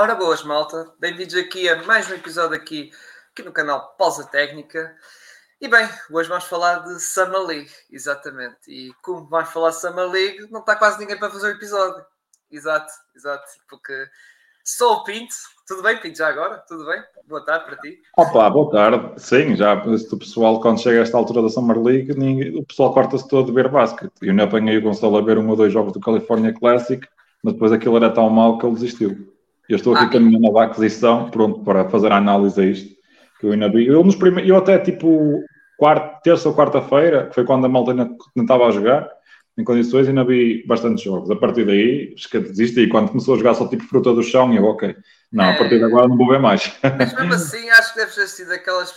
Ora boas, malta. Bem-vindos aqui a mais um episódio aqui, aqui no canal Pausa Técnica. E bem, hoje vamos falar de Summer League, exatamente. E como vamos falar de Summer League, não está quase ninguém para fazer o episódio. Exato, exato. Porque só o Pinto. Tudo bem, Pinto, já agora? Tudo bem? Boa tarde para ti. Opa, boa tarde. Sim, já o pessoal, quando chega a esta altura da Summer League, ninguém, o pessoal corta-se todo de ver basquete. Eu não apanhei o Gonçalo a ver um ou dois jogos do California Classic, mas depois aquilo era tão mau que ele desistiu. Eu estou aqui ah, com a minha nova aquisição, pronto para fazer a análise a isto. Que eu ainda vi. Eu, nos prime... eu até tipo quarta, terça ou quarta-feira, que foi quando a malta ainda estava a jogar, em condições, ainda vi bastantes jogos. A partir daí, desisti. E quando começou a jogar só tipo fruta do chão, eu, ok, não, a partir de agora não vou ver mais. Mas mesmo assim, acho que deve ter sido aquelas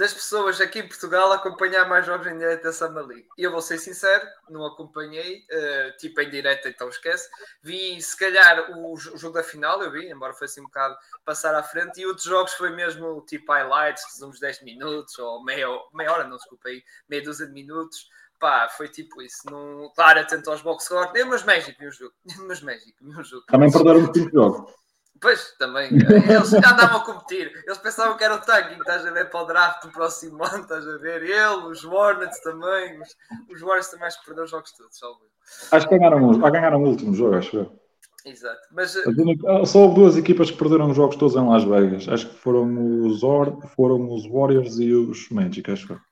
das pessoas aqui em Portugal acompanhar mais jogos em direto da Summer League. E eu vou ser sincero, não acompanhei, uh, tipo em direto, então esquece. Vi se calhar o, o, jogo da final, eu vi, embora fosse um bocado passar à frente, e outros jogos foi mesmo tipo highlights, uns 10 minutos, ou meia, meia hora, não desculpa aí, meia dúzia de minutos. Pá, foi tipo isso. Não, claro, atento aos box score. Nem umas Magic, meu jogo. Mas Magic, meu jogo. Também perderam muito tempo de jogo. Pois, também. Eles já andavam a competir. Eles pensavam que era o tanking, estás a ver, para o draft do próximo ano, estás a ver? Ele, os Hornets também. Os, os Warriors também acho que perderam os jogos todos. Acho que ganharam, ganharam o último jogo, acho eu. Exato. Mas, ah, Só houve duas equipas que perderam os jogos todos em Las Vegas. Acho que foram os, Or foram os Warriors e os Magic, acho que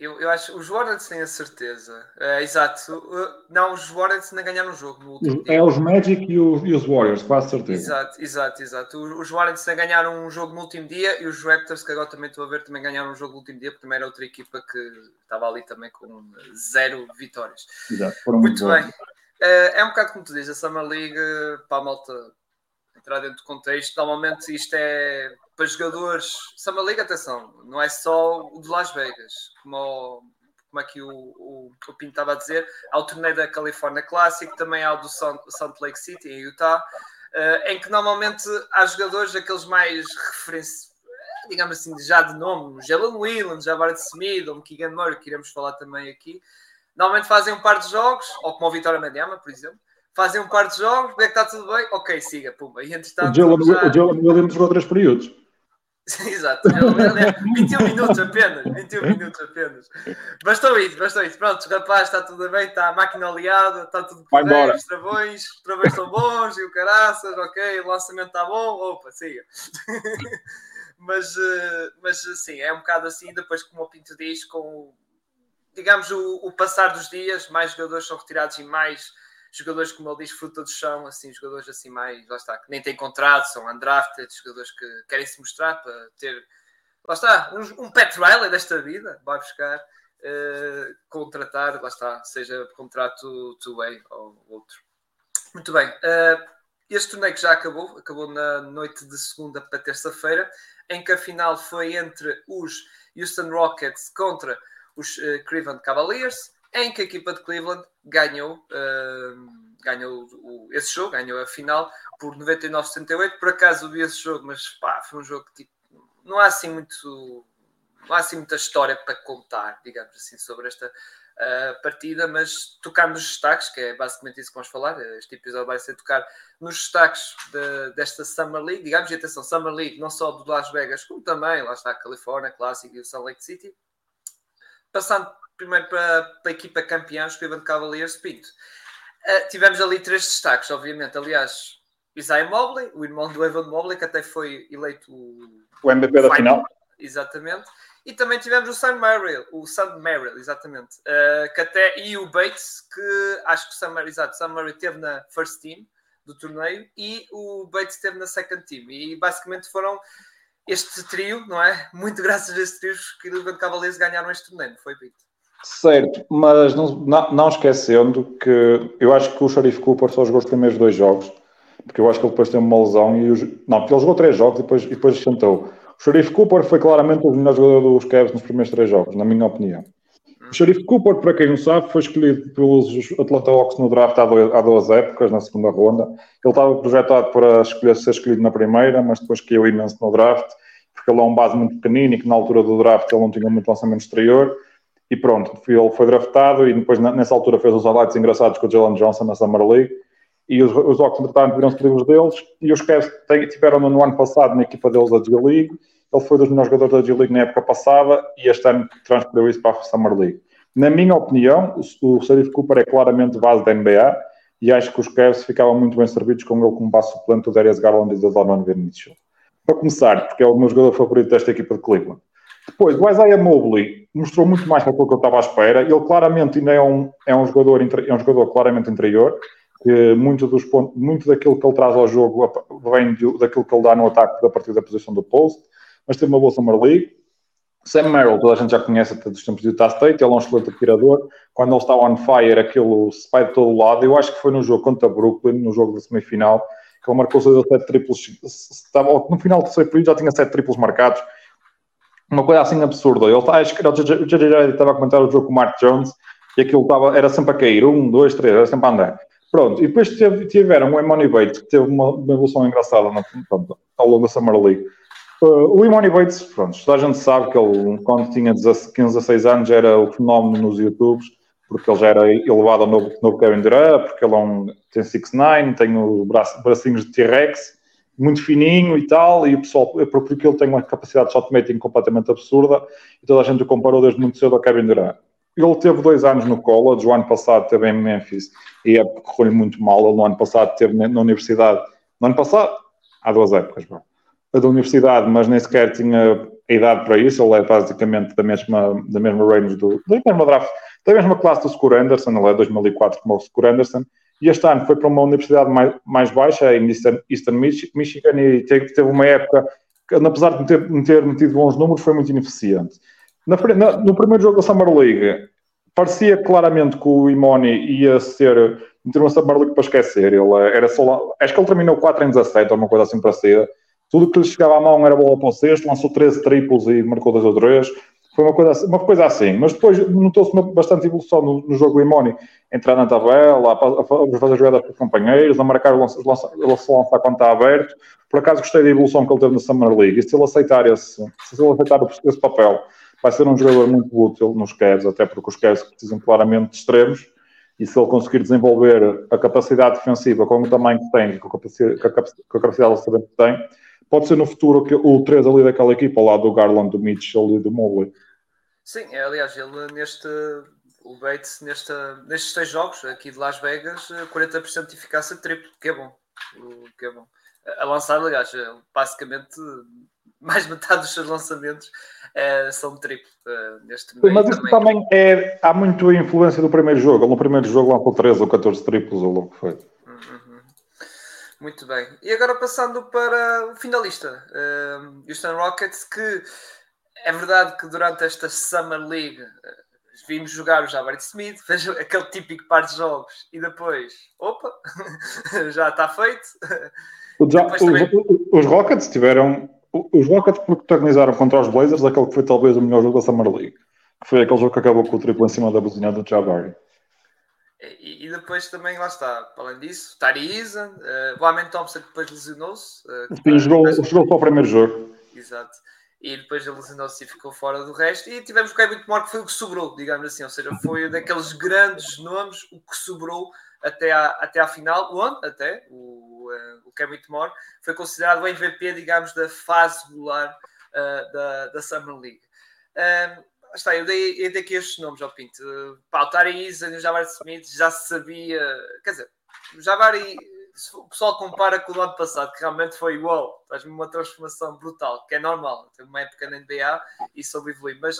eu, eu acho os Warriors têm a certeza. Uh, exato. Uh, não, os Warriors ainda ganharam o jogo no último É os Magic e, o, e, os Warriors, quase certeza. Exato, exato, exato. Os, Warriors ainda ganharam um jogo no último dia e os Raptors, que agora também estou a ver, também ganharam um jogo no último dia, porque também era outra equipa que estava ali também com zero vitórias. Exato, muito bem. Uh, é um bocado como tu dizes, a Summer League, para a malta entrar dentro do contexto, normalmente isto é para jogadores. Summer League, atenção, não é só o de Las Vegas, como, como aqui o, o, o Pinto estava a dizer, há o torneio da California Classic, também há o do Salt Lake City, em Utah, uh, em que normalmente há jogadores aqueles mais referência digamos assim, já de nome, o Jalen Williams, Javaret Smith, ou o Keegan Murray, que iremos falar também aqui, normalmente fazem um par de jogos, ou como o Vitória Mediama, por exemplo, fazem um par de jogos, vê que está tudo bem, ok, siga, pumba. E entretanto. O Jalen Williams jogou três períodos. Exato, 21 minutos apenas, 21 minutos apenas. Bastou isso, bastou isso. Pronto, rapaz, está tudo bem, está a máquina aliada, está tudo bem, os travões, os travões estão bons e o caraças, ok, o lançamento está bom, opa, siga. mas, eh, mas sim, é um bocado assim, depois como o Pinto diz, com digamos o, o passar dos dias, mais jogadores são retirados e mais jogadores, como ele diz, fruta do chão, assim, jogadores assim mais, lá está, que nem têm contrato, são undrafted, jogadores que querem se mostrar para ter, lá está, um, um Riley desta vida, vai buscar, uh, contratar, lá está, seja contrato two-way ou outro. Muito bem, uh, este torneio que já acabou, acabou na noite de segunda para terça-feira, em que a final foi entre os Houston Rockets contra os uh, Cleveland Cavaliers em que a equipa de Cleveland ganhou, uh, ganhou o, esse jogo, ganhou a final por 99-78. Por acaso vi esse jogo, mas pá, foi um jogo que tipo, não há assim muito. Não há assim muita história para contar, digamos assim, sobre esta uh, partida, mas tocar nos destaques, que é basicamente isso que vamos falar. Este episódio vai ser tocar nos destaques de, desta Summer League, digamos, e atenção, Summer League, não só do Las Vegas, como também, lá está a Califórnia, Classic e o Salt Lake City. Passando primeiro para, para a equipa campeã, os Cleveland Cavaliers, Pinto. Uh, tivemos ali três destaques, obviamente. Aliás, Isaiah Mobley, o irmão do Evan Mobley, que até foi eleito o MVP da final. Exatamente. E também tivemos o Sam Merrill, o Sam Merrill, exatamente. Uh, que até, e o Bates, que acho que o Sam exato, Sam Merrill esteve na first team do torneio e o Bates esteve na second team. E basicamente foram este trio, não é? Muito graças a este trio que o Cleveland Cavaliers ganharam este torneio, foi, Pinto? Certo, mas não, não, não, esquecendo que eu acho que o Sharif Cooper só jogou os primeiros dois jogos, porque eu acho que ele depois teve uma lesão e os, não, porque ele jogou três jogos e depois, e depois sentou. O Sharif Cooper foi claramente o melhor jogador dos Cavs nos primeiros três jogos, na minha opinião. O Sharif Cooper, para quem não sabe, foi escolhido pelos Atlanta Hawks no draft há, dois, há duas épocas, na segunda ronda. Ele estava projetado para escolher, ser escolhido na primeira, mas depois caiu imenso no draft, porque ele é um base muito pequenino e que na altura do draft ele não tinha muito lançamento exterior e pronto, ele foi draftado e depois nessa altura fez os highlights engraçados com o Jalen Johnson na Summer League e os, os Hawks, entretanto, viram-se livres deles, e os Cavs tiveram no ano passado na equipa deles a G-League, ele foi dos melhores jogadores da G-League na época passada, e este ano transferiu isso para a Summer League. Na minha opinião, o, o Cooper é claramente base da NBA, e acho que os Cavs ficavam muito bem servidos com ele como base suplente do Darius Garland e do Donovan Mitchell. Para começar, porque é o meu jogador favorito desta equipa de Cleveland. Depois, o Isaiah Mobley mostrou muito mais do que eu estava à espera. Ele claramente ainda é um, é um, jogador, é um jogador claramente interior, que muito, dos pontos, muito daquilo que ele traz ao jogo vem daquilo que ele dá no ataque a partir da posição do post, mas tem uma boa Summer League. Sam Merrill, toda a gente já conhece até dos tempos de Utah State, ele é um excelente atirador. Quando ele está on fire, aquilo se vai de todo lado. Eu acho que foi no jogo contra Brooklyn, no jogo da semifinal, que ele marcou 7 triplos. Estava, no final do terceiro período já tinha 7 triplos marcados. Uma coisa assim absurda. Ele está, acho que o JJ estava a comentar o jogo com o Mark Jones e aquilo estava, era sempre a cair. Um, dois, três, era sempre a andar. Pronto, e depois teve, tiveram o Emoni Bates, que teve uma, uma evolução engraçada pronto, ao longo da Summer League. Uh, o Emoni Bates, pronto, toda a gente sabe que ele, quando tinha 15, 16 anos, era o fenómeno nos YouTubes, porque ele já era elevado ao novo, novo Kevin Durant, porque ele é um, tem 6'9", tem os braço, bracinhos de T-Rex, muito fininho e tal, e o pessoal, porque ele tem uma capacidade de shotmaking completamente absurda, e toda a gente o comparou desde muito cedo ao Kevin Durant. Ele teve dois anos no college, o ano passado teve em Memphis e é correu muito mal. Ele no ano passado teve na universidade, no ano passado, há duas épocas, bom, da universidade, mas nem sequer tinha a idade para isso. Ele é basicamente da mesma, da mesma range do, da mesma draft, da mesma classe do Score Anderson, ele é 2004 como o Score Anderson. E este ano foi para uma universidade mais, mais baixa, em Eastern, Michigan, e teve, uma época que, apesar de ter, ter metido bons números, foi muito ineficiente. Na, na, no primeiro jogo da Summer League, parecia claramente que o Imoni ia ser meter uma Summer League para esquecer. Ele era só, acho que ele terminou 4 em 17, ou uma coisa assim parecida. Tudo que lhe chegava à mão era bola para o sexto, lançou 13 triplos e marcou 2 ou 3. Foi uma coisa, assim, uma coisa assim. Mas depois notou-se bastante evolução no, no jogo do Imoni. Entrar na tabela, a, fazer jogadas para os companheiros, a marcar o lançar, lançar, lançar quando está aberto. Por acaso gostei da evolução que ele teve na Summer League. E se ele aceitar esse, se ele aceitar esse papel vai ser um jogador muito útil nos Cavs, até porque os Cavs precisam claramente de extremos, e se ele conseguir desenvolver a capacidade defensiva com o tamanho que tem, com a capacidade, a capacidade que tem, pode ser no futuro o 3 ali daquela equipa, ao lado do Garland, do Mitchell e do Mobley. Sim, aliás, ele neste, o Bates neste, nestes seis jogos aqui de Las Vegas, 40% de eficácia triplo, que é bom. Que é bom. A lançar, aliás, basicamente mais metade dos seus lançamentos uh, são triplo uh, neste momento. Mas isso também. também é. Há muito influência do primeiro jogo. No primeiro jogo lançou 13 ou 14 triplos ou logo foi. Muito bem. E agora passando para o finalista, uh, Houston Rockets, que é verdade que durante esta Summer League vimos jogar o Jabari Smith, fez aquele típico par de jogos e depois, opa, já está feito. Já, também... os, os Rockets tiveram os Rockets protagonizaram contra os Blazers aquele que foi talvez o melhor jogo da Summer League, que foi aquele jogo que acabou com o triplo em cima da buzina do Jabari. E, e, depois também, lá está, além disso, Tari Eason, uh, o Amen Thompson depois lesionou-se. Uh, Sim, jogou, depois... jogou para o primeiro jogo. Exato. E depois ele lesionou-se e ficou fora do resto. E tivemos o Kevin Moore que foi o que sobrou, digamos assim. Ou seja, foi daqueles grandes nomes o que sobrou até à, até à final. Onde? Até o uh, o Kevin foi considerado o MVP, digamos, da fase regular uh, da, da Summer League. Um, está, eu dei, eu dei aqui estes nomes ao Pinto. Uh, o Jabari Smith já se sabia, quer dizer, o Jabari, o pessoal compara com o ano passado, que realmente foi wow, faz uma transformação brutal, que é normal, tem uma época na NBA e soube evoluir, mas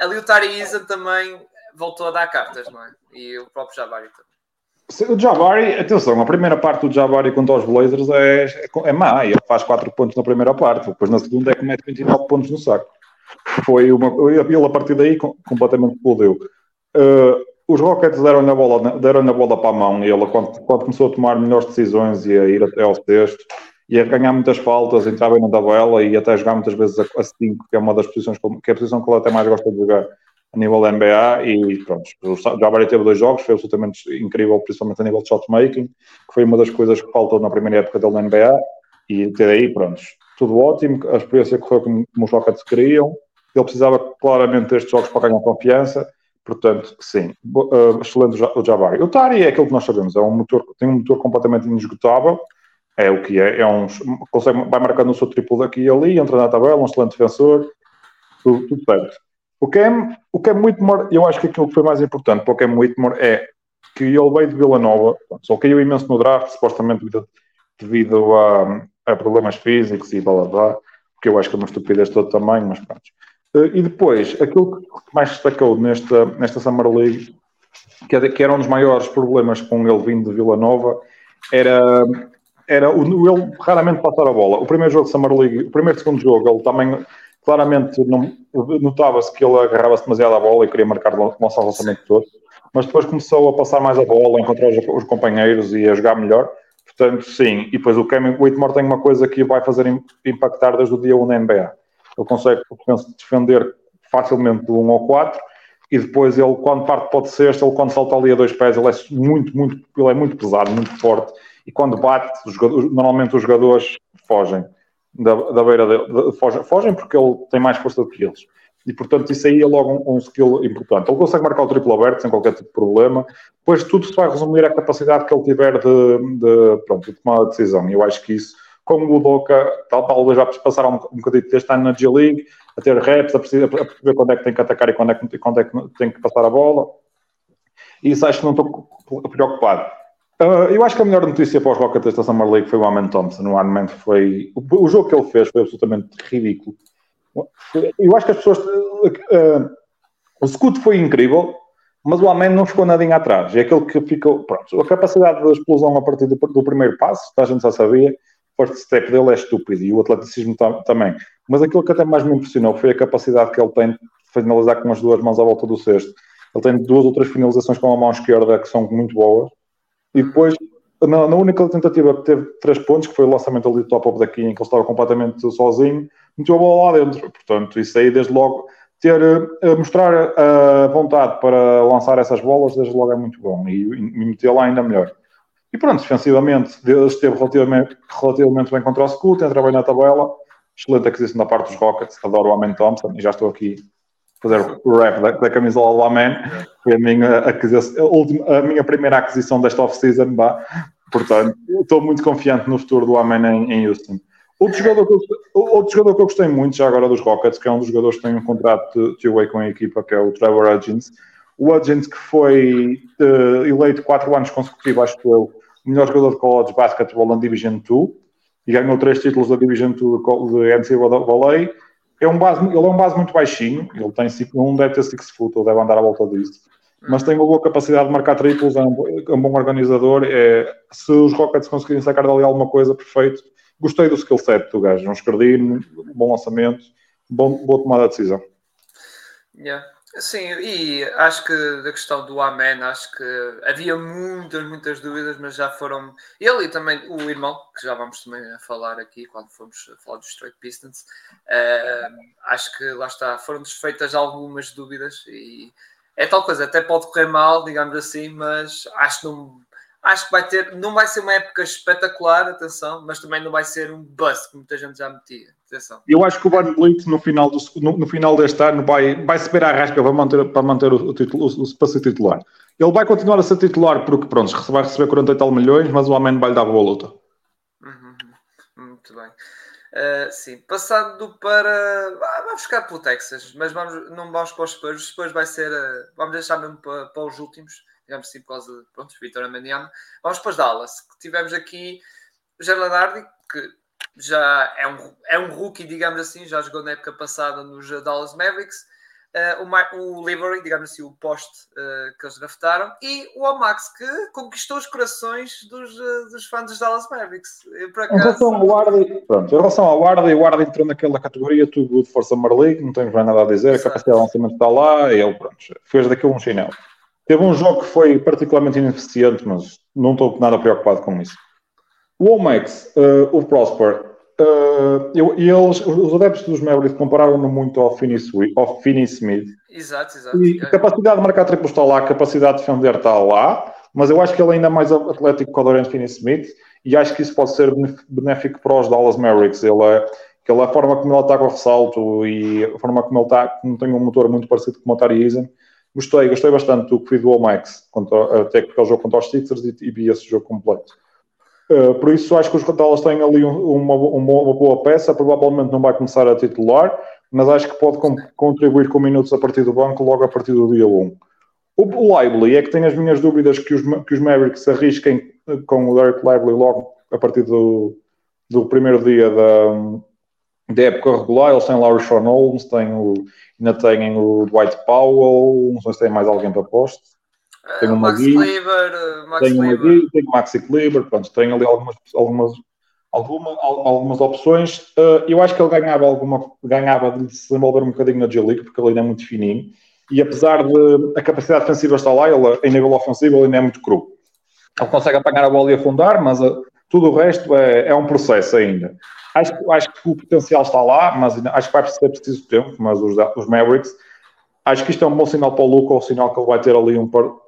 ali o Tari também voltou a dar cartas, não é? E o próprio Jabari também. O Jabari, atenção, a primeira parte do Jabari contra os Blazers é, é, é má, ele faz 4 pontos na primeira parte, depois na segunda é que mete 29 pontos no saco. Foi uma, ele a partir daí completamente explodiu. Uh, os Rockets deram na bola, deram na bola para a mão e ele, quando, quando, começou a tomar melhores decisões e a ir até ao sexto, e a ganhar muitas faltas, entrar bem na tabela e até jogar muitas vezes a 5, que é uma das posições que é a posição que ele até mais gosta de jogar a nível da NBA e pronto, o Jabari teve dois jogos, foi absolutamente incrível, principalmente a nível de shotmaking, que foi uma das coisas que faltou na primeira época dele na NBA e até aí, pronto, tudo ótimo, a experiência correu como, como os Rockets queriam, ele precisava claramente destes jogos para ganhar confiança, Portanto, sim, uh, excelente o Jabari. O Tari é aquilo que nós sabemos, é um motor, tem um motor completamente inesgotável, é o que é, é um, consegue, vai marcando o seu triplo daqui e ali, entra na tabela, um excelente defensor, tudo, tudo. O Cam, o Cam Whitmore, eu acho que aquilo que foi mais importante para o Cam Whitmore é que ele veio de Vila Nova, só caiu imenso no draft, supostamente devido, devido a, a, problemas físicos e blá blá blá, porque eu acho que é uma estupidez de todo tamanho, mas pronto. Eh, e depois, aquilo que mais destacou nesta, nesta Summer League, que, é que era um dos maiores problemas com ele vindo de Vila Nova, era, era o, ele raramente passar a bola. O primeiro jogo de Summer League, o primeiro e segundo jogo, ele também claramente notava-se que ele agarrava-se demasiado à bola e queria marcar o nosso lançamento todo, mas depois começou a passar mais a bola, a encontrar os, os companheiros e a jogar melhor. Portanto, sim. E depois o Kevin Whitmore tem uma coisa que vai fazer impactar desde o dia 1 na NBA ele consegue defender facilmente do 1 ao 4 e depois ele quando parte pode ser ele quando salta ali a dois pés ele é muito, muito, ele é muito pesado, muito forte e quando bate, os normalmente os jogadores fogem da, da beira de, de, fogem, fogem porque ele tem mais força do que eles e portanto isso aí é logo um, um, skill importante. Ele consegue marcar o triplo aberto sem qualquer tipo de problema. Depois tudo se vai resumir à capacidade que ele tiver de, de, pronto, de tomar a decisão. E eu acho que isso como o Boca, talvez já passar um, um bocadinho deste ano na G-League, a ter reps, a perceber, quando é que tem que atacar e quando é que, quando é que tem que passar a bola. E isso acho que não estou preocupado. Uh, eu acho que a melhor notícia para os Rockets desta Summer League foi o Amen Thompson. O Amen foi. O, o, jogo que ele fez foi absolutamente ridículo. Eu acho que as pessoas. Uh, o Scoot foi incrível, mas o Amen não ficou nadinha atrás. É aquele que ficou. Pronto, a capacidade de explosão a partir do, do primeiro passo, a gente já sabia first step dele é estúpido e o atleticismo também. Mas aquilo que até mais me impressionou foi a capacidade que ele tem de finalizar com as duas mãos à volta do cesto. Ele tem duas ou três finalizações com a mão esquerda que são muito boas. E depois, na, na única tentativa que teve três pontos, que foi o lançamento ali do top-up daqui, em que ele estava completamente sozinho, meteu a bola lá dentro. Portanto, isso aí, desde logo, ter, uh, mostrar a vontade para lançar essas bolas, desde logo é muito bom. E, e meter lá ainda melhor. E pronto, defensivamente, esteve relativamente, relativamente bem contra o Scoot, entra bem na tabela. Excelente aquisição da parte dos Rockets. Adoro o Amen Thompson e já estou aqui a fazer o rap da, da camisola do Amen. Foi a minha, aquisição, a, última, a minha primeira aquisição desta off-season. Portanto, estou muito confiante no futuro do Amen em, em Houston. Outro jogador, que eu, outro jogador que eu gostei muito já agora dos Rockets, que é um dos jogadores que tem um contrato de two-way com a equipa, que é o Trevor Hudgens. O Hudgens que foi uh, eleito quatro anos consecutivos, acho que eu, melhor jogador de college basketball na Division 2 e ganhou três títulos da Division 2 de NCAA. É um base, ele é um base muito baixinho, ele tem, não deve ter 6 foot, ele deve andar à volta disso, mas tem uma boa capacidade de marcar triplos, é um, é um bom organizador. É, se os Rockets conseguirem sacar dali alguma coisa, perfeito. Gostei do skill set do gajo, um escardino, bom lançamento, bom, boa tomada de decisão. Yeah. Sim, e acho que da questão do Amen, acho que havia muitas, muitas dúvidas, mas já foram. Ele e também o irmão, que já vamos também falar aqui quando formos falar dos Straight Pistons, uh, acho que lá está, foram desfeitas algumas dúvidas e é tal coisa, até pode correr mal, digamos assim, mas acho que não acho que vai ter, não vai ser uma época espetacular, atenção, mas também não vai ser um bust, que muita gente já metia. Atenção. Eu acho que o Van Vliet no final, do, no, no, final deste ano vai, vai se ver a rasca para manter, para manter o, o, título, o, para ser titular. Ele vai continuar a ser titular porque, pronto, vai receber 40 e tal milhões, mas o Amém vai lhe dar boa luta. Uhum, muito bem. Uh, sim, passando para. Ah, vamos ficar pelo Texas, mas vamos, não vamos para os Spurs. Os Spurs vai ser. Uh, vamos deixar mesmo para, para os últimos digamos assim, por causa de pronto, Vitor Amaniama. Vamos para os Dallas, que tivemos aqui o Gerard que já é um, é um rookie, digamos assim, já jogou na época passada nos Dallas Mavericks. Uh, o, o Livery, digamos assim, o poste uh, que eles draftaram, e o Amax, que conquistou os corações dos, uh, dos fãs dos Dallas Mavericks. acaso... Em relação ao Wardy, pronto, em relação ao Wardy, o Wardy entrou naquela categoria too good for Summer League, não temos mais nada a dizer, Exato. a capacidade de lançamento está lá, e ele, pronto, fez daquilo um chinelo. Teve um jogo que foi particularmente ineficiente, mas não estou nada preocupado com isso. O Omex, uh, o Prosper, uh, eu, e eles, os adeptos dos Mavericks compararam-no muito ao Finney, ao Finney Smith. Exato, exato. E a capacidade de marcar triplos está lá, a capacidade de defender está lá, mas eu acho que ele é ainda mais atlético que o Dorian Finney Smith e acho que isso pode ser benéfico para os Dallas Mavericks. Ele é, ele, a forma como ele ataca o ressalto e a forma como ele está, como tem um motor muito parecido com o Matari Eason, Gostei, gostei bastante do que vi do Omax, até aquele jogo contra os Sixers e, e vi esse jogo completo. Uh, por isso, acho que os Dallas têm ali um, uma, uma, boa peça. Provavelmente não vai começar a titular, mas acho que pode com, contribuir com minutos a partir do banco logo a partir do dia 1. O, o Lively é que tenho as minhas dúvidas que os, que os Mavericks arrisquem com o Derek Lively logo a partir do, do primeiro dia da, da época regular. Eles têm lá o Sean Holmes, têm o, ainda têm o Dwight Powell, não sei se tem mais alguém para posto. Tem uh, o Max Kleber, Max tem o Magui, tem o Maxi Kleber, pronto, tem ali algumas, algumas, alguma, algumas opções. Uh, eu acho que ele ganhava, alguma, ganhava de se desenvolver um bocadinho na G-League, porque ele ainda é muito fininho. E apesar de a capacidade defensiva estar lá, ele, em nível ofensivo, ele ainda é muito cru. Ele consegue apanhar a bola e afundar, mas tudo o resto é, é um processo ainda. Acho, acho que o potencial está lá, mas acho que vai ser preciso tempo. Mas os, os Mavericks, acho que isto é um bom sinal para o Luca, ou um sinal que ele vai ter ali um, par, um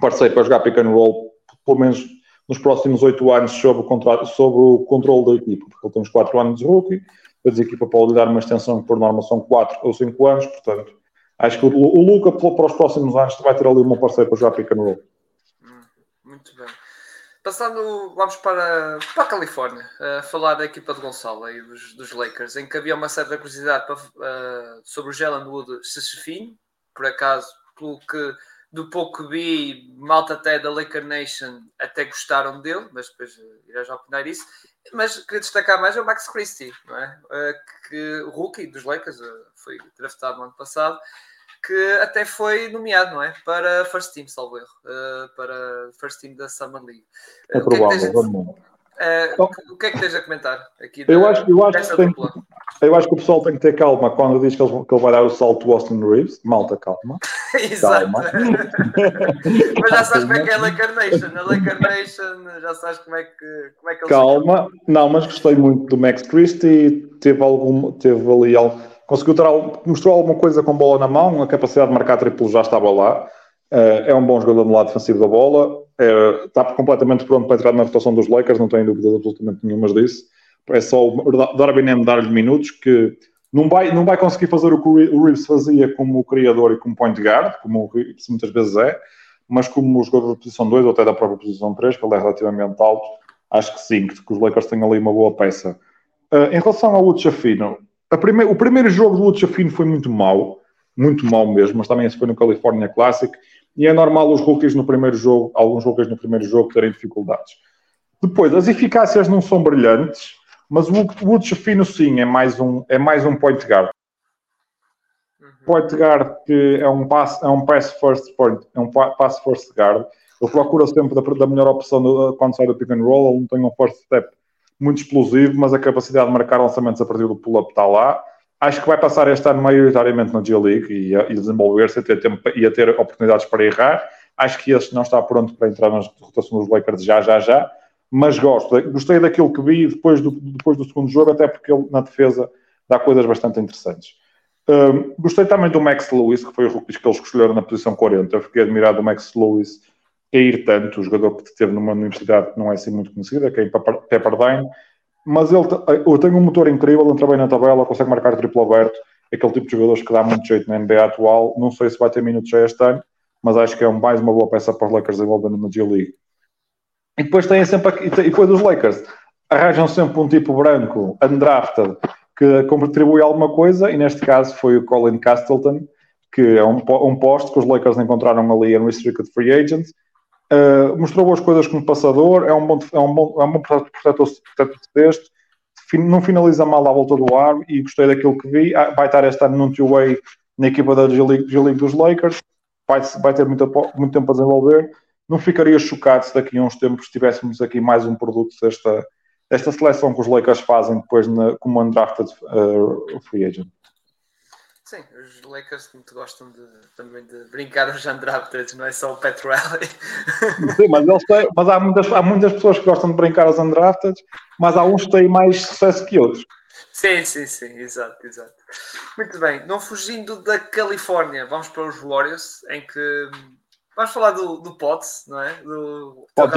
parceiro para jogar pick and roll, pelo menos nos próximos oito anos, sob o, contra, sob o controle da equipa, porque ele tem uns quatro anos de rookie, a equipa pode lhe dar uma extensão que por norma são quatro ou cinco anos, portanto, acho que o, o Luca para os próximos anos vai ter ali um parceiro para jogar pick and roll. Muito bem. Passando, vamos para, para a Califórnia, a falar da equipa de Gonçalo e dos, dos Lakers, em que havia uma certa curiosidade para, uh, sobre o Jalen Wood Sessefim, por acaso, pelo que do pouco que vi, malta até da Laker Nation até gostaram dele, mas depois uh, irá já opinar isso. Mas queria destacar mais é o Max Christie, não é? Uh, que o rookie dos Lakers uh, foi draftado no ano passado que até foi nomeado, não é? Para First Team, salvo erro, para First Team da Summer League. É provável, vamos uh, O que é que tens a comentar aqui? Da, eu, acho, eu, acho que tem, eu acho que o pessoal tem que ter calma quando diz que ele, que ele vai dar o salto do Austin Reeves. Malta, calma. Exato. Calma. Mas já sabes como é que é a Nation. A Nation, já sabes como é que, como é que Calma. Não, mas gostei muito do Max Christie. Teve, algum, teve ali conseguiu ter, mostrou alguma coisa com bola na mão, a capacidade de marcar triplo já estava lá. Uh, é um bom jogador no lado defensivo da bola, uh, está completamente pronto para entrar na rotação dos Lakers, não tenho dúvidas absolutamente nenhuma disso. É só o Darwin M dar-lhe minutos que não vai, não vai conseguir fazer o que o Reeves fazia como criador e como point guard, como o Reeves muitas vezes é, mas como jogador da posição 2 ou até da própria posição 3, que ele é relativamente alto, acho que sim, que os Lakers têm ali uma boa peça. Uh, em relação ao Uchafino, prime... o primeiro jogo do Lucha Fino foi muito mau, muito mau mesmo, mas também esse foi no California Classic, e é normal os rookies no primeiro jogo, alguns rookies no primeiro jogo terem dificuldades. Depois, as eficácias não são brilhantes, mas o Lucha Fino sim é mais um, é mais um point guard. Uhum. Point guard que é um pass, é um pass first point, é um pass first guard. Ele procura sempre da, da melhor opção do, quando sai do pick and roll, ele não tem um first step muito explosivo, mas a capacidade de marcar lançamentos a partir do pull-up está lá. Acho que vai passar este ano maioritariamente na G-League e, e desenvolver-se e a ter oportunidades para errar. Acho que este não está pronto para entrar na rotação dos Lakers já, já, já. Mas gosto, gostei daquilo que vi depois do, depois do segundo jogo, até porque ele na defesa dá coisas bastante interessantes. Um, gostei também do Max Lewis, que foi o rookie que eles escolheram na posição 40. Eu fiquei admirado do Max Lewis cair tanto, o jogador que teve numa universidade que não é assim muito conhecida, que é em Pepperdine, mas ele, tenho um motor incrível, entra bem na tabela, consegue marcar triplo aberto, aquele tipo de jogadores que dá muito jeito na NBA atual, não sei se vai ter minutos já este ano, mas acho que é mais uma boa peça para os Lakers envolvendo na G-League. E depois tem sempre, e depois os Lakers arranjam sempre um tipo branco, undrafted, que contribui alguma coisa, e neste caso foi o Colin Castleton, que é um, um posto que os Lakers encontraram ali em Restricted Free Agent, Uh, mostrou boas coisas como passador, é um bom, é um bom, é um bom protetor, protetor de texto, não finaliza mal à volta do ar e gostei daquilo que vi. Ah, vai estar este ano num two-way na equipa da G-League dos Lakers, vai, vai ter muito, muito tempo a desenvolver. Não ficaria chocado se daqui a uns tempos tivéssemos aqui mais um produto desta, desta seleção que os Lakers fazem depois na, como undrafted uh, free agent. Sim, os Lakers muito gostam de, também de brincar aos undrafted, não é só o Pat Riley. Sim, mas, eles têm, mas há, muitas, há muitas pessoas que gostam de brincar aos undrafted, mas há uns que têm mais sucesso que outros. Sim, sim, sim, exato, exato. Muito bem, não fugindo da Califórnia, vamos para os Warriors, em que vamos falar do, do Potts, não é? Do Pot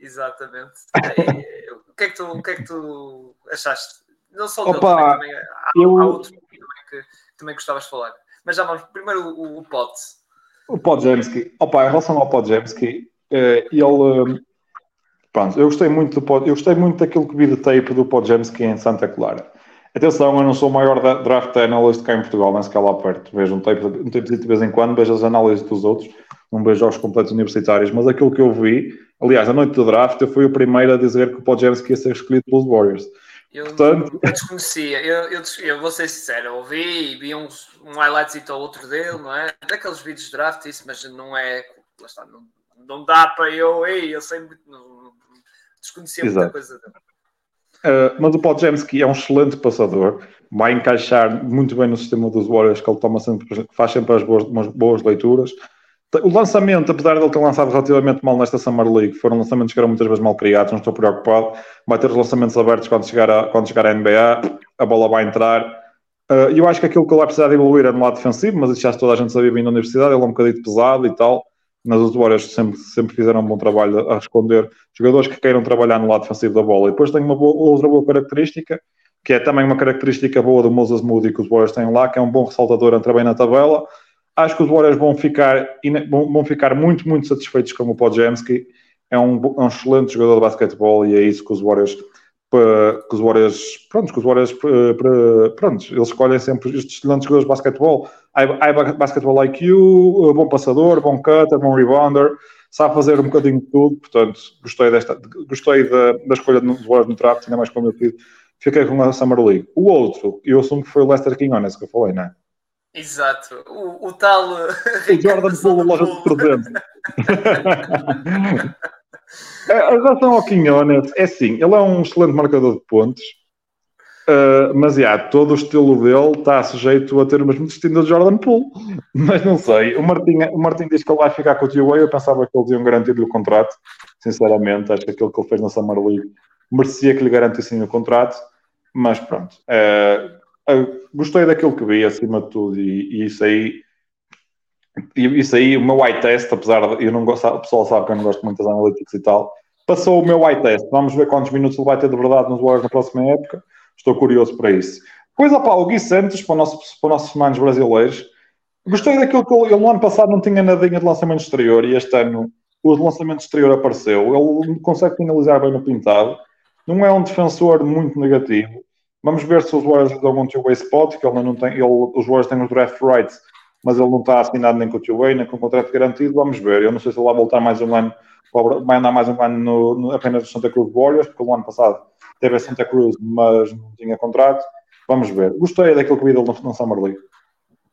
Exatamente. E, o, que é que tu, o que é que tu achaste? Não só dele, também, também há, eu... há outros que também gostavas de falar. Mas já vamos, primeiro o, o Potts. O Podzemski, opa, em relação ao Podzemski, eh, ele. Pronto, eu gostei muito do eu gostei muito daquilo que vi de tape do Podzemski em Santa Clara. Atenção, eu não sou o maior draft analyst cá em Portugal, nem sequer lá perto. Vejo um tape, um tape de vez em quando, vejo as análises dos outros, não vejo jogos completos universitários, mas aquilo que eu vi, aliás, a noite do draft, eu fui o primeiro a dizer que o Podzemski ia ser escolhido pelos Warriors. Eu, Portanto... eu desconhecia, eu, eu, eu, vou ser sincero, eu ouvi, vi uns, um highlight ou outro dele, não é? Daqueles vídeos de draft, isso, mas não é. Está, não, não dá para eu, ei, eu sei muito, não, desconhecia Exato. muita coisa dele. Uh, mas o Podjemski é um excelente passador, vai encaixar muito bem no sistema dos Warriors, que ele toma sempre, faz sempre as boas, umas boas leituras. O lançamento, apesar de ele ter lançado relativamente mal nesta Summer League, foram lançamentos que eram muitas vezes mal criados, não estou preocupado. Vai ter os lançamentos abertos quando chegar a, quando chegar a NBA, a bola vai entrar. Uh, eu acho que aquilo que ele vai precisar de evoluir é no lado defensivo, mas isso já toda a gente sabia vindo da universidade, ele é um bocadinho pesado e tal mas os Warriors sempre, sempre fizeram um bom trabalho a responder jogadores que queiram trabalhar no lado defensivo da bola. E depois tem uma boa, outra boa característica, que é também uma característica boa do Moses Moody que os Warriors têm lá, que é um bom ressaltador, entra bem na tabela. Acho que os Warriors vão ficar, vão ficar muito, muito satisfeitos com o Podjemski. É um, é um excelente jogador de basquetebol e é isso que os Warriors que os Warriors, pronto, que os Warriors, pronto, eles escolhem sempre estes excelentes jogadores de basquetebol. Há basquetebol IQ, bom passador, bom cutter, bom rebounder, sabe fazer um bocadinho de tudo, portanto, gostei desta, gostei da, da escolha dos Warriors no draft, ainda mais como eu fiz, fiquei com a Summer League. O outro, eu assumo que foi o Lester Quinones que eu falei, não é? Exato, o, o tal... O Jordan Poole, loja de presente. Em relação ao Quinones, é assim, ele é um excelente marcador de pontos, uh, mas yeah, todo o estilo dele está sujeito a ter o mesmo destino do Jordan Poole. Mas não sei, o Martin, o Martin diz que ele vai ficar com o Tio eu pensava que eles iam garantir-lhe o contrato, sinceramente, acho que aquilo que ele fez na Summer League merecia que lhe garantissem o contrato, mas pronto. Uh, uh, gostei daquilo que vi, acima de tudo, e, e isso aí isso aí, o meu eye test, apesar de eu não gosto, o pessoal sabe que eu não gosto muito das analytics e tal, passou o meu eye test. Vamos ver quantos minutos ele vai ter de verdade nos Warriors na próxima época. Estou curioso para isso. Depois, opa, o Gui Santos, para, o nosso, para os nossos semanas brasileiros, gostei daquilo que ele no ano passado não tinha nadinha de lançamento exterior e este ano o lançamento exterior apareceu. Ele consegue finalizar bem no pintado. Não é um defensor muito negativo. Vamos ver se os Warriors dão um two-way spot, que ele não tem, ele, os Warriors têm os draft rights mas ele não está assinado nem com o Tio Way, nem com o contrato garantido. Vamos ver. Eu não sei se ele vai voltar mais um ano, vai andar mais um ano no, no, apenas no Santa Cruz Warriors, porque o ano passado teve a Santa Cruz, mas não tinha contrato. Vamos ver. Gostei daquilo que vi dele no, Summer League.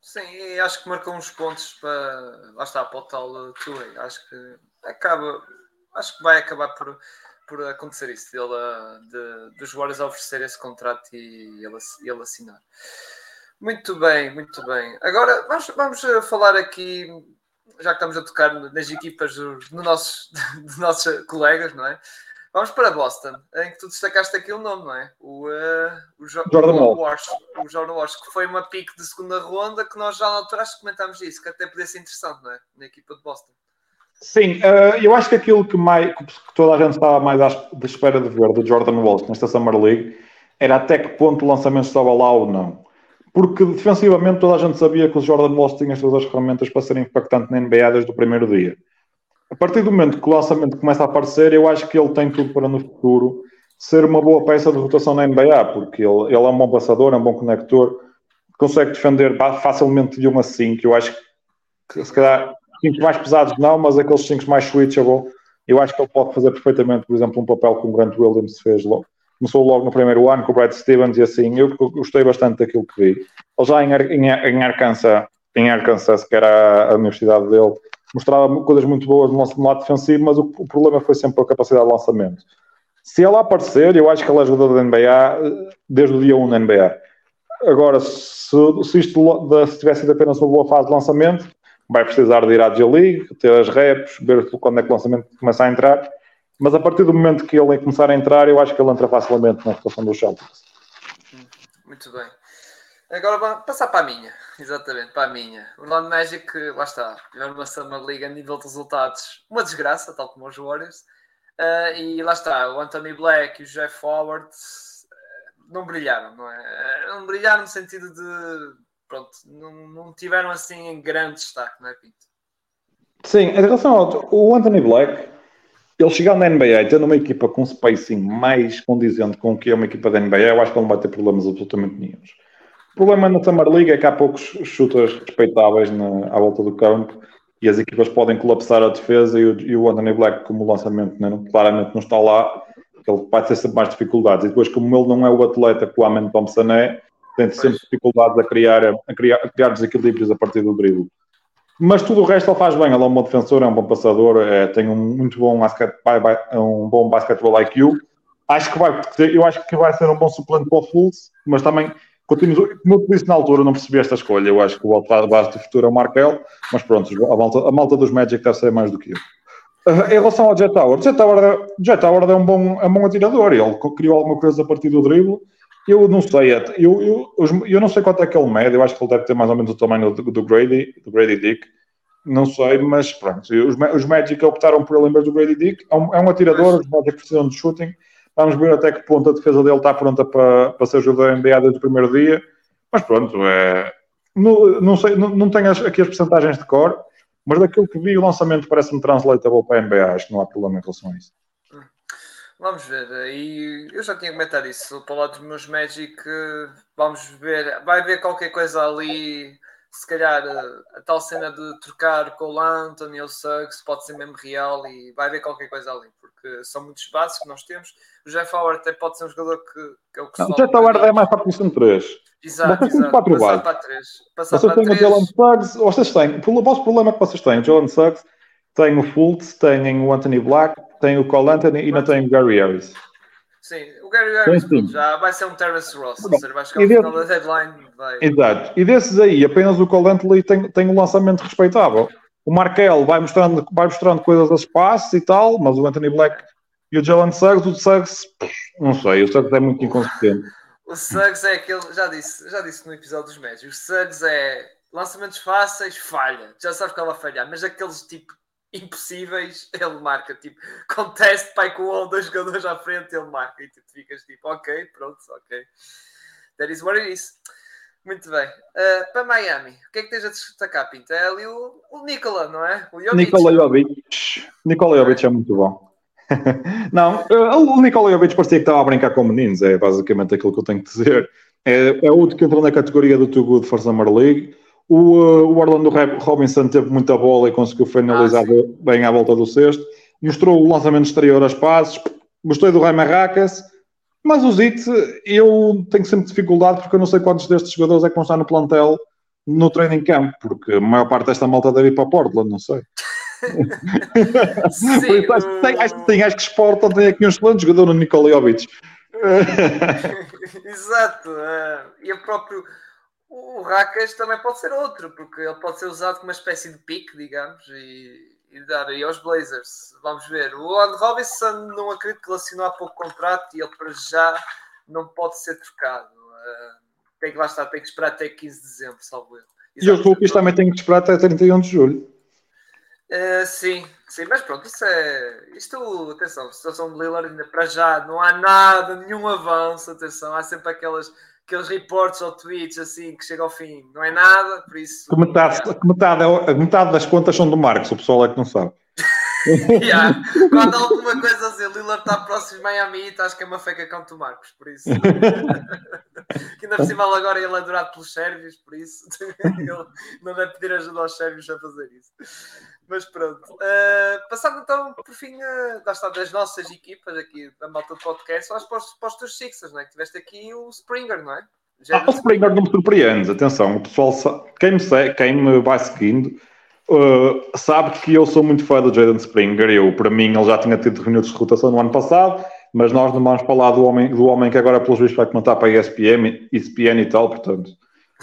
Sim, acho que marcou uns pontos para. Lá está, para o tal Tio Way. Acho que acaba. Acho que vai acabar por, por acontecer isso, dele, de, dos Warriors oferecer esse contrato e ele, ele assinar. Muito bem, muito bem. Agora vamos, vamos eh, falar aqui, já que estamos a tocar nas equipas dos, do nossos, dos nossos colegas, não é? Vamos para Boston, em que tu destacaste aqui o nome, não é? O, uh, o, jo Jordan o Walsh, o Jordan Walsh, que foi uma pique de segunda ronda, que nós já na altura acho que comentámos isso, que até podia ser interessante, não é? Na equipa de Boston. Sim, uh, eu acho que aquilo que, mais, que toda a gente estava mais à espera de ver do Jordan Walsh nesta Summer League era até que ponto o lançamento estava lá ou não porque defensivamente toda a gente sabia que o Jordan Walsh tinha as todas as ferramentas para ser impactante na NBA desde o primeiro dia. A partir do momento que o lançamento começa a aparecer, eu acho que ele tem tudo para no futuro ser uma boa peça de rotação na NBA, porque ele, ele é um bom passador, é um bom conector, consegue defender facilmente de 1 a 5. Eu acho que se calhar 5 mais pesados não, mas aqueles 5 mais switchable, eu acho que ele pode fazer perfeitamente, por exemplo, um papel que o Grant Williams fez logo começou logo no primeiro ano com o Brad Stevens e assim, eu gostei bastante daquilo que vi. Ele já em, em, em Arkansas, em Arkansas, que era a universidade dele, mostrava coisas muito boas no lado defensivo, mas o, o, problema foi sempre a capacidade de lançamento. Se ela aparecer, eu acho que ela é jogador da NBA desde o dia 1 da NBA. Agora, se, se isto se tivesse sido apenas uma boa fase de lançamento, vai precisar de ir à G-League, ter as reps, ver quando é que o lançamento começa a entrar mas a partir do momento que ele começar a entrar, eu acho que ele entra facilmente na situação do Celtics. Muito bem. Agora vamos passar para a minha, exatamente, para a minha. O Non Magic, lá está, tivemos uma Summer League a nível de resultados, uma desgraça, tal como os Warriors. Uh, e lá está, o Anthony Black e o Jeff Howard uh, não brilharam, não é? Uh, não brilharam no sentido de pronto, não, não tiveram assim em grande destaque, não é, Pinto? Sim, em relação ao o Anthony Black, ele chegando na NBA tendo uma equipa com spacing mais condizente com o que é uma equipa da NBA, eu acho que ele não vai ter problemas absolutamente nenhum. O problema na Summer League é que há poucos shooters respeitáveis na, à volta do campo e as equipas podem colapsar a defesa e o, e o Anthony Black, como lançamento né, claramente não está lá, ele vai ter sempre mais dificuldades. E depois, como ele não é o atleta que o Amen Thompson é, tem sempre dificuldades a criar, a criar, a criar desequilíbrios a partir do drible. Mas tudo o resto ele faz bem. Ele é um bom defensor, é um bom passador, é, tem um muito bom, um bom basketball IQ. Acho que vai, eu acho que vai ser um bom suplente para o Fultz, mas também Continuo, como eu disse na altura, não percebi esta escolha. Eu acho que o alto base do futuro é o Markel, mas pronto, a malta, a malta dos Magic deve ser mais do que eu. Uh, em relação ao Jet Tower, Jet Tower, é, Jet Tower é, um bom, é um bom atirador. Ele criou alguma coisa a partir do drible. Eu não sei, eu, eu, eu não sei quanto é que ele mede. Eu acho que ele deve ter mais ou menos o tamanho do, do Grady, do Grady Dick. Não sei, mas pronto. Os, os Magic optaram por ele em vez do Grady Dick. É um, é um atirador, os Magic precisam de shooting. Vamos ver até que ponto a defesa dele está pronta para, para ser ajuda NBA desde o primeiro dia. Mas pronto, é, não, não, sei, não, não tenho aqui as percentagens de cor, mas daquilo que vi, o lançamento parece-me translatable para a NBA. Acho que não há problema em relação a isso. Vamos ver, e eu já tinha comentado isso para o lado dos meus Magic. Vamos ver, vai haver qualquer coisa ali se calhar a, a, tal cena de trocar com o Anthony ou Suggs pode ser mesmo real e vai haver qualquer coisa ali, porque são muitos bases que nós temos. O Jeff Howard até pode ser um jogador que, que é o que não, O Jeff Howard é mais para a posição 3. Exato, exato. Passar para 3. Passar vocês têm 3. o Jalen Suggs, vocês têm, o vosso problema que vocês têm, o Jalen Suggs, tem o Fultz, têm o Anthony Black, tem o Cole Anthony e ainda tem o Gary Harris. Sim, o Gary Harris já vai ser um Terrace Ross, ou seja, vai chegar ao final da deadline. Vai... Exato. E desses aí, apenas o Cole Anthony tem, tem um lançamento respeitável. O Markel vai mostrando, vai mostrando coisas a espaço e tal, mas o Anthony Black e o Jalen Suggs, o Suggs, não sei, o Suggs é muito inconsistente. O Suggs é aquele, já disse, já disse no episódio dos médios, o Suggs é lançamentos fáceis, falha, já sabes que ela vai falhar, mas aqueles tipo impossíveis, ele marca, tipo, conteste pai com um dois jogadores à frente, ele marca e tu ficas tipo, ok, pronto, ok. That is what it is. Muito bem. Uh, para Miami, o que é que tens a destacar, Pinto? É ali o, o Nicola, não é? O Jovic. Nikola Jovic. Nikola Jovic é muito bom. não, uh, o Nikola Jovic parecia que estava a brincar com meninos, é basicamente aquilo que eu tenho que dizer. É, é outro que entrou na categoria do Too Good for Summer League o, uh, o Orlando Robinson teve muita bola e conseguiu finalizar ah, bem à volta do sexto. Mostrou o lançamento exterior às passes. Gostei do Ray Marracas. Mas o Zit, eu tenho sempre dificuldade porque eu não sei quantos destes jogadores é que vão estar no plantel no training camp, porque a maior parte desta malta deve ir para Portland, não sei. Sim, acho, que tem, acho, que tem, acho que tem aqui um excelente jogador no Nikolajovic. Exato. Uh, e o próprio o Rakas também pode ser outro, porque ele pode ser usado como uma espécie de pique, digamos, e, e dar aí aos Blazers. Vamos ver. O Lord Robinson não acredito que ele assinou há pouco contrato e ele para já não pode ser trocado. Uh, tem que lá estar, tem que esperar até 15 de dezembro, salvo eu. E os rookies também têm que esperar até 31 de julho. Uh, sim, sim, mas pronto, isso é. Isto, atenção, a situação de Lillard ainda para já não há nada, nenhum avanço, atenção, há sempre aquelas aqueles reportes ou tweets assim que chega ao fim, não é nada, por isso. Que metade, é. que metade, é, metade das contas são do Marcos, o pessoal é que não sabe. yeah. Quando há alguma coisa a dizer, Lillard está próximo de Miami, acho que é uma fake account do Marcos, por isso. que ainda por cima agora ele é adorado pelos sérvios, por isso ele não deve pedir ajuda aos sérvios a fazer isso. Mas pronto. Uh, passando então, por fim, uh, lá está, das nossas equipas aqui da malta do podcast, para os, para os teus Sixers, não é? Que tiveste aqui o Springer, não é? Já ah, o Springer não me surpreende, atenção, o pessoal, quem me, quem me vai seguindo, uh, sabe que eu sou muito fã do Jaden Springer. Eu, para mim, ele já tinha tido minutos de rotação no ano passado, mas nós não vamos falar do homem, do homem que agora, pelos vistos, vai comentar para a ESPN, ESPN e tal, portanto.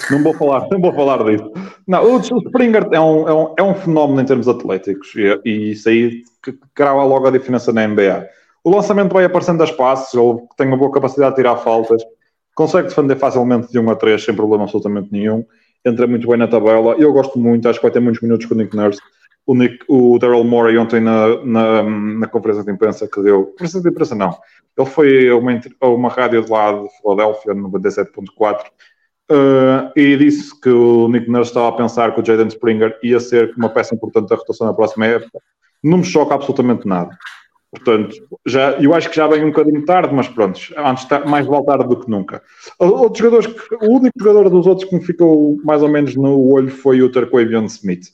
Não vou falar, não vou falar disso. Não, o Springer é um, é um, é um fenómeno em termos atléticos e, e isso aí crava logo a diferença na NBA. O lançamento vai aparecendo das passes, ele tem uma boa capacidade de tirar faltas, consegue defender facilmente de 1 a 3 sem problema absolutamente nenhum, entra muito bem na tabela. Eu gosto muito, acho que vai ter muitos minutos com o Nick Nurse. O, Nick, o Daryl Morey ontem na, na, na, conferência de imprensa que deu, conferência de imprensa não, ele foi a uma, uma rádio de lá de Filadélfia, no 97.4, uh, e disse que o Nick Nurse estava a pensar que o Jaden Springer ia ser uma peça importante da rotação na próxima época. Não me choca absolutamente nada. Portanto, já, eu acho que já vem um bocadinho tarde, mas pronto, antes está, mais vale tarde do que nunca. Outros jogadores, o único jogador dos outros que me ficou mais ou menos no olho foi o Terquavion Smith.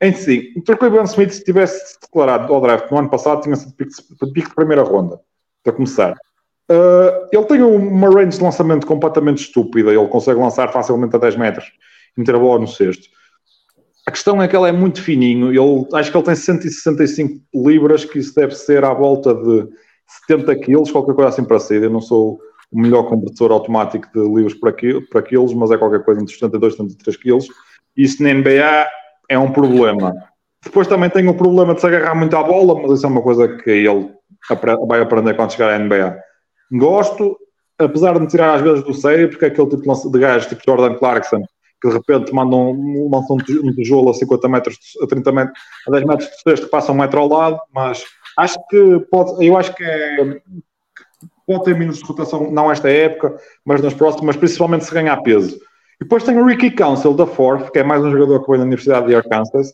Em si, o Terquavion Smith, se tivesse declarado ao draft no ano passado, tinha sido pico, pico de primeira ronda, para começar. Uh, ele tem uma range de lançamento completamente estúpida, ele consegue lançar facilmente a 10 metros, meter a bola no cesto. A questão é que ele é muito fininho, ele, acho que ele tem 165 libras, que isso deve ser à volta de 70 quilos, qualquer coisa assim para ser. Eu não sou o melhor conversor automático de livros para, para quilos, mas é qualquer coisa entre 72 e 73 quilos. Isso na NBA é um problema. Depois também tem o problema de se agarrar muito à bola, mas isso é uma coisa que ele vai aprender quando chegar à NBA. Gosto, apesar de me tirar às vezes do sério, porque é aquele tipo de gajo, tipo Jordan Clarkson, que de repente mandam um, lançam um tijolo a 50 metros, a 30 metros, a 10 metros de texto que passa um metro ao lado, mas acho que pode, eu acho que é, pode ter menos de rotação, não esta época, mas nas próximas, principalmente se ganhar peso. E depois tem o Ricky Council da Forth, que é mais um jogador que foi na Universidade de Arkansas,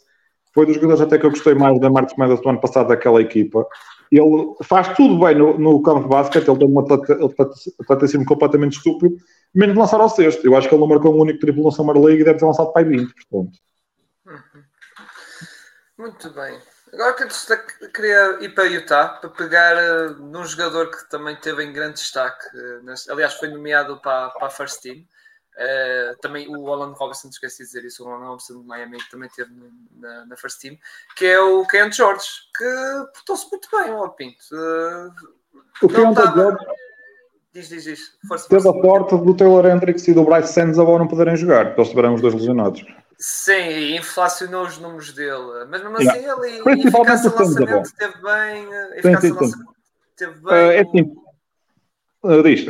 foi dos jogadores até que eu gostei mais da Marcos Mendes do ano passado daquela equipa. Ele faz tudo bem no, no campo de basquete, ele tem um atleticismo completamente estúpido, menos lançar ao sexto. Eu acho que ele não marcou um único triplo na Summer League e deve ter lançado para aí 20, portanto. Uhum. Muito bem. Agora que queria ir para Utah para pegar uh, num jogador que também teve em grande destaque. Uh, aliás, foi nomeado para, para a First Team. Uh, também o Alan Robinson, esqueci de dizer isso, o Alan Robinson de Miami também teve na, na First Team, que é o Ken George, que portou-se muito bem, ó Pinto. Uh, o Ken George Diz, diz, diz. Força, Teve força. a sorte do Taylor Hendricks e do Bryce Sands agora não poderem jogar, porque eles tiveram os dois lesionados. Sim, inflacionou os números dele. Mas mesmo assim, yeah. ele Principalmente o lançamento esteve bem. Sim, sim, sim. Teve bem. Uh, é assim. Uh, diz.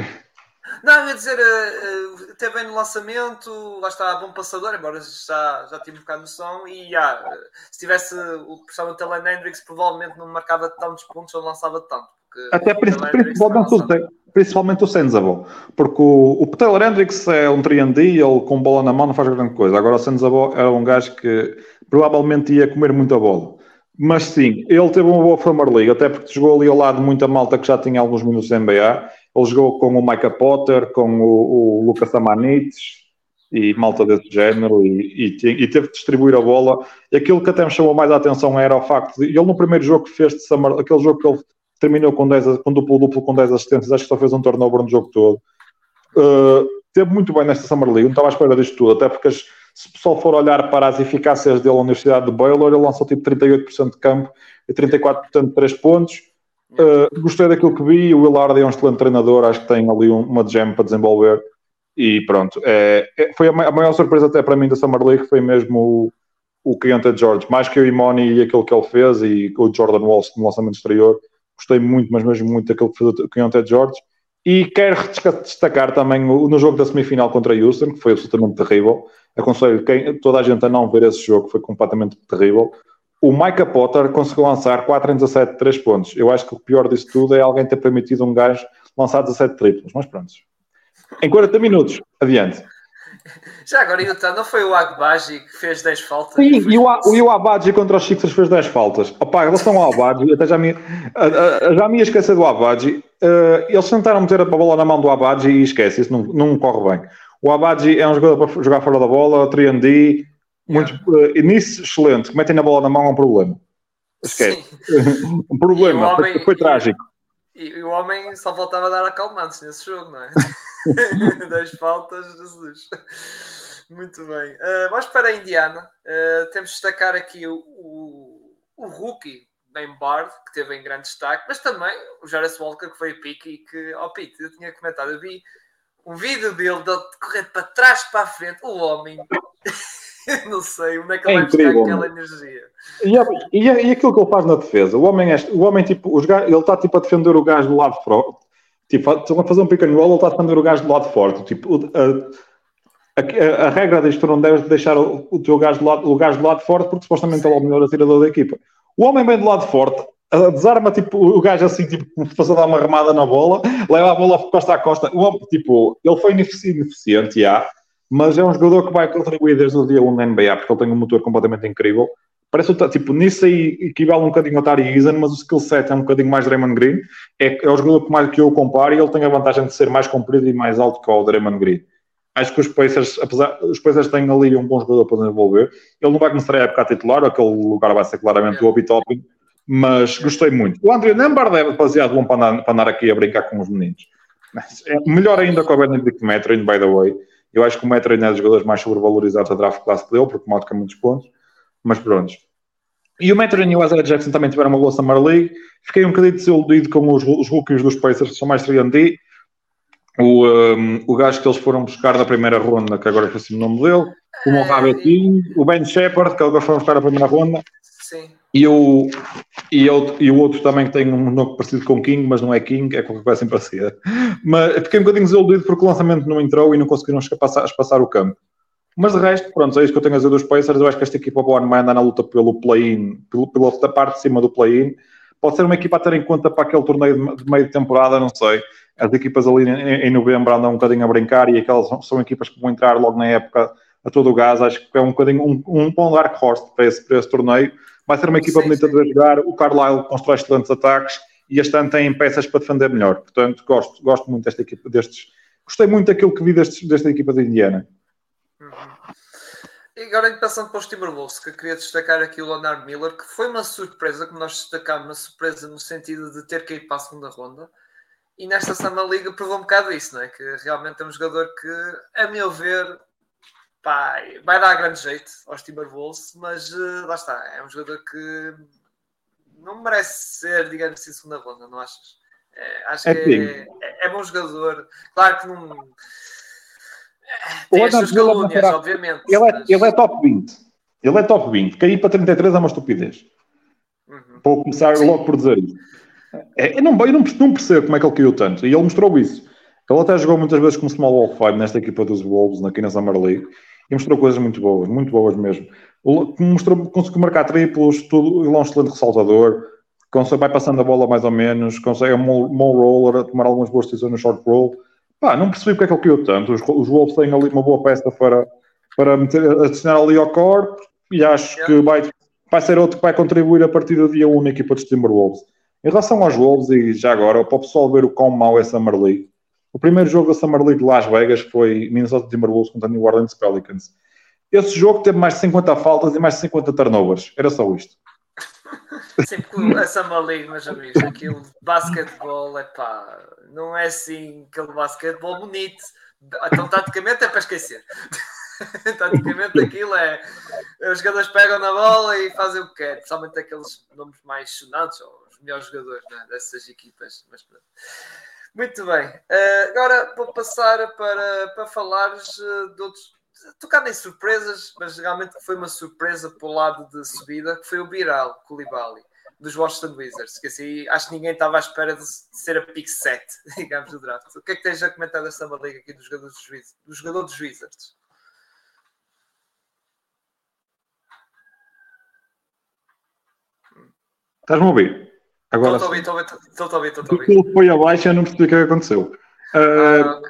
Não, eu ia dizer, uh, uh, teve bem no lançamento, lá está, bom passador, embora já, já tive um bocado de noção, e yeah, se tivesse o principalmente o Taylor Hendricks, provavelmente não marcava tantos pontos ou lançava tanto. Até principalmente, principalmente o Senzabo, porque o, o Taylor Hendricks é um 3D, ele com bola na mão não faz grande coisa. Agora o Senzabo era um gajo que provavelmente ia comer muita bola. Mas sim, ele teve uma boa Summer League, até porque jogou ali ao lado de muita malta que já tinha alguns minutos de NBA. Ele jogou com o Micah Potter, com o, o Lucas Amanites e malta desse género e, e, e, teve de distribuir a bola. E aquilo que até me chamou mais a atenção era o facto de ele no primeiro jogo que fez de Summer, aquele jogo que ele terminou com, 10, com duplo-duplo com 10 assistências, acho que só fez um turnover no jogo todo. Uh, teve muito bem nesta Summer League, não estava à espera disto tudo, até porque as, se o pessoal for olhar para as eficácias dele na Universidade de Baylor, ele lançou tipo 38% de campo e 34% de 3 pontos. Uh, gostei daquilo que vi, o Willard é um excelente treinador, acho que tem ali um, uma gem para desenvolver e pronto. É, é, foi a, a, maior surpresa até para mim da Summer League, foi mesmo o, o Keontae George, mais que o Imoni e aquilo que ele fez e o Jordan Walsh no lançamento exterior gostei muito, mas mesmo muito daquilo que fez o Keontae George. E quero destacar também no jogo da semifinal contra Houston, que foi absolutamente terrível. Aconselho quem, toda a gente a não ver esse jogo, foi completamente terrível. O Micah Potter conseguiu lançar 4 em 17 3 pontos. Eu acho que o pior disso tudo é alguém ter permitido um gajo lançar 17 triplos, mas pronto. Em 40 minutos, adiante. Já agora, Utah, não foi o Agbaji que fez 10 faltas? Sim, e o, o Abaji contra os Sixers fez 10 faltas. Opa, em relação ao Abaji, até já me, já me ia esquecer do Abaji. Uh, eles tentaram meter a bola na mão do Abaji e esquece, isso não, não corre bem. O Abaji é um jogador para jogar fora da bola, 3D, muito, yeah. uh, nisso excelente. Que metem a bola na mão é um problema. Esquece. um problema, homem, foi, foi trágico. E, e, o homem só voltava a dar acalmantes nesse jogo, não é? 10 faltas, Jesus. Muito bem. Uh, vamos para a Indiana. Uh, temos de destacar aqui o, o, o rookie Ben Bard, que teve em grande destaque, mas também o Jarvis Walker, que foi a pique e que, ó oh, Pete, eu tinha comentado, eu vi um vídeo dele de correr para trás para a frente, o homem. não sei onde é que ele é vai buscar aquela energia. E, e, e, aquilo que ele faz na defesa, o homem, é, o homem tipo, os, ele está tipo a defender o gajo do lado pro, tipo, estão a fazer um pick and roll, ele está a defender o gajo do lado forte, tipo, a, a, a, regra diz que tu não deves deixar o, o teu gajo do lado, o gajo do lado forte porque supostamente ele é o melhor atirador da equipa. O homem vem do lado forte, desarma tipo, o gajo assim, tipo, faz a dar uma remada na bola, leva a bola costa a costa. O homem, tipo, ele foi ineficiente, já, mas é um jogador que vai contribuir desde o dia 1 na NBA, porque ele tem um motor completamente incrível. Parece tipo, nisso aí equivale um bocadinho ao Tari Eason, mas o skill set é um bocadinho mais Draymond Green. É, é o jogador que, mais, que eu comparo e ele tem a vantagem de ser mais comprido e mais alto que o Draymond Green. Acho que os Pacers, apesar, os Pacers têm ali um bom jogador para desenvolver. Ele não vai começar a época a titular, aquele lugar vai ser claramente o Obi Topping, mas gostei muito. O André Nembard é baseado bom para andar, para andar aqui a brincar com os meninos. É melhor ainda com o Benedict Metrin, by the way. Eu acho que o Metrin é dos jogadores mais sobrevalorizados da draft classe dele, porque marca muitos pontos. Mas pronto. E o Metrin e o Isaiah Jackson também tiveram uma boa Summer League. Fiquei um bocadinho desiludido com os, os rookies dos Pacers, que são mais 3D. O, um, o gajo que eles foram buscar da primeira ronda, que agora esqueci o nome dele. O Mohamed o Ben Shepard, que agora foram buscar da primeira ronda. Sim. E o, e, eu, e o outro também que tem um nome parecido com King, mas não é King, é qualquer coisa assim parecida. Mas fiquei um bocadinho desiludido porque o lançamento não entrou e não conseguiram passar, o campo. Mas de resto, pronto, é isso que eu tenho a dizer dos Pacers. Eu acho que esta equipa boa vai andar na luta pelo play-in, pela parte de cima do play-in. Pode ser uma equipa a ter em conta para aquele torneio de meio de temporada, não sei. As equipas ali em, novembro andam um bocadinho a brincar e aquelas são, são equipas que vão entrar logo na época a todo o gás. Acho que é um bocadinho um, um bom dark horse para esse, para esse torneio Vai ser uma equipa sim, bonita sim. de jogar. O Carlisle constrói excelentes ataques e este ano tem peças para defender melhor. Portanto, gosto, gosto muito desta equipa, destes. Gostei muito daquilo que vi destes, desta equipa de Indiana. Uhum. E agora, passando para os Timberwolves, que queria destacar aqui o Leonard Miller, que foi uma surpresa, que nós destacámos, uma surpresa no sentido de ter caído para a segunda ronda. E nesta Summer Liga provou um bocado isso, não é? Que realmente é um jogador que, a meu ver, pá, vai dar grande jeito aos Timberwolves, mas uh, lá está, é um jogador que não merece ser, digamos assim, segunda ronda, não achas? É, acho é que é, é, é, bom jogador. Claro que não. Tem as suas calúnias, obviamente. Ele é, mas... ele é top 20. Ele é top 20. Cair para 33 é uma estupidez. Uhum. Vou começar Sim. logo por dizer isso. É, eu, não, eu não, não, percebo como é que ele caiu tanto. E ele mostrou isso. Ele até jogou muitas vezes como small wall five nesta equipa dos Wolves, aqui na Summer League e mostrou coisas muito boas, muito boas mesmo. Mostrou, conseguiu marcar triplos, tudo, ele é um excelente ressaltador, consegue, vai passando a bola mais ou menos, consegue é um bom roller, tomar algumas boas decisões no short roll. Pá, não percebi porque é que ele caiu tanto. Os, os Wolves têm ali uma boa peça para, para meter, adicionar ali ao core e acho yeah. que vai, vai ser outro que vai contribuir a partir do dia 1 na equipa dos Timberwolves. Em relação aos Wolves, e já agora, para o pessoal ver o quão mau é Summer League, o primeiro jogo da Summer League de Las Vegas foi Minnesota Timberwolves contra New Orleans Pelicans. Esse jogo teve mais de 50 faltas e mais de 50 turnovers. Era só isto. Sempre a Summer League, meus amigos, aquilo de basquetebol, é pá, não é assim aquele basquetebol bonito. Então, taticamente é para esquecer. taticamente aquilo é. Os jogadores pegam na bola e fazem o que querem, principalmente aqueles nomes mais sonantes, ou os melhores jogadores né, dessas equipas. Mas pronto. Muito bem. Uh, agora vou passar para, para falares uh, de outros. Tocar em surpresas, mas realmente foi uma surpresa para o lado de subida, que foi o Biral Koulibaly, dos Washington Wizards, que assim acho que ninguém estava à espera de, ser a pick 7, digamos, do draft. O que é que tens a comentar desta liga aqui dos jogadores dos, do jogador dos Wizards? Estás-me a ouvir? Agora, estou a ouvir, estou a ouvir, estou a ouvir. Estou a ouvir. Ele foi abaixo e eu não percebi o que aconteceu. Uh,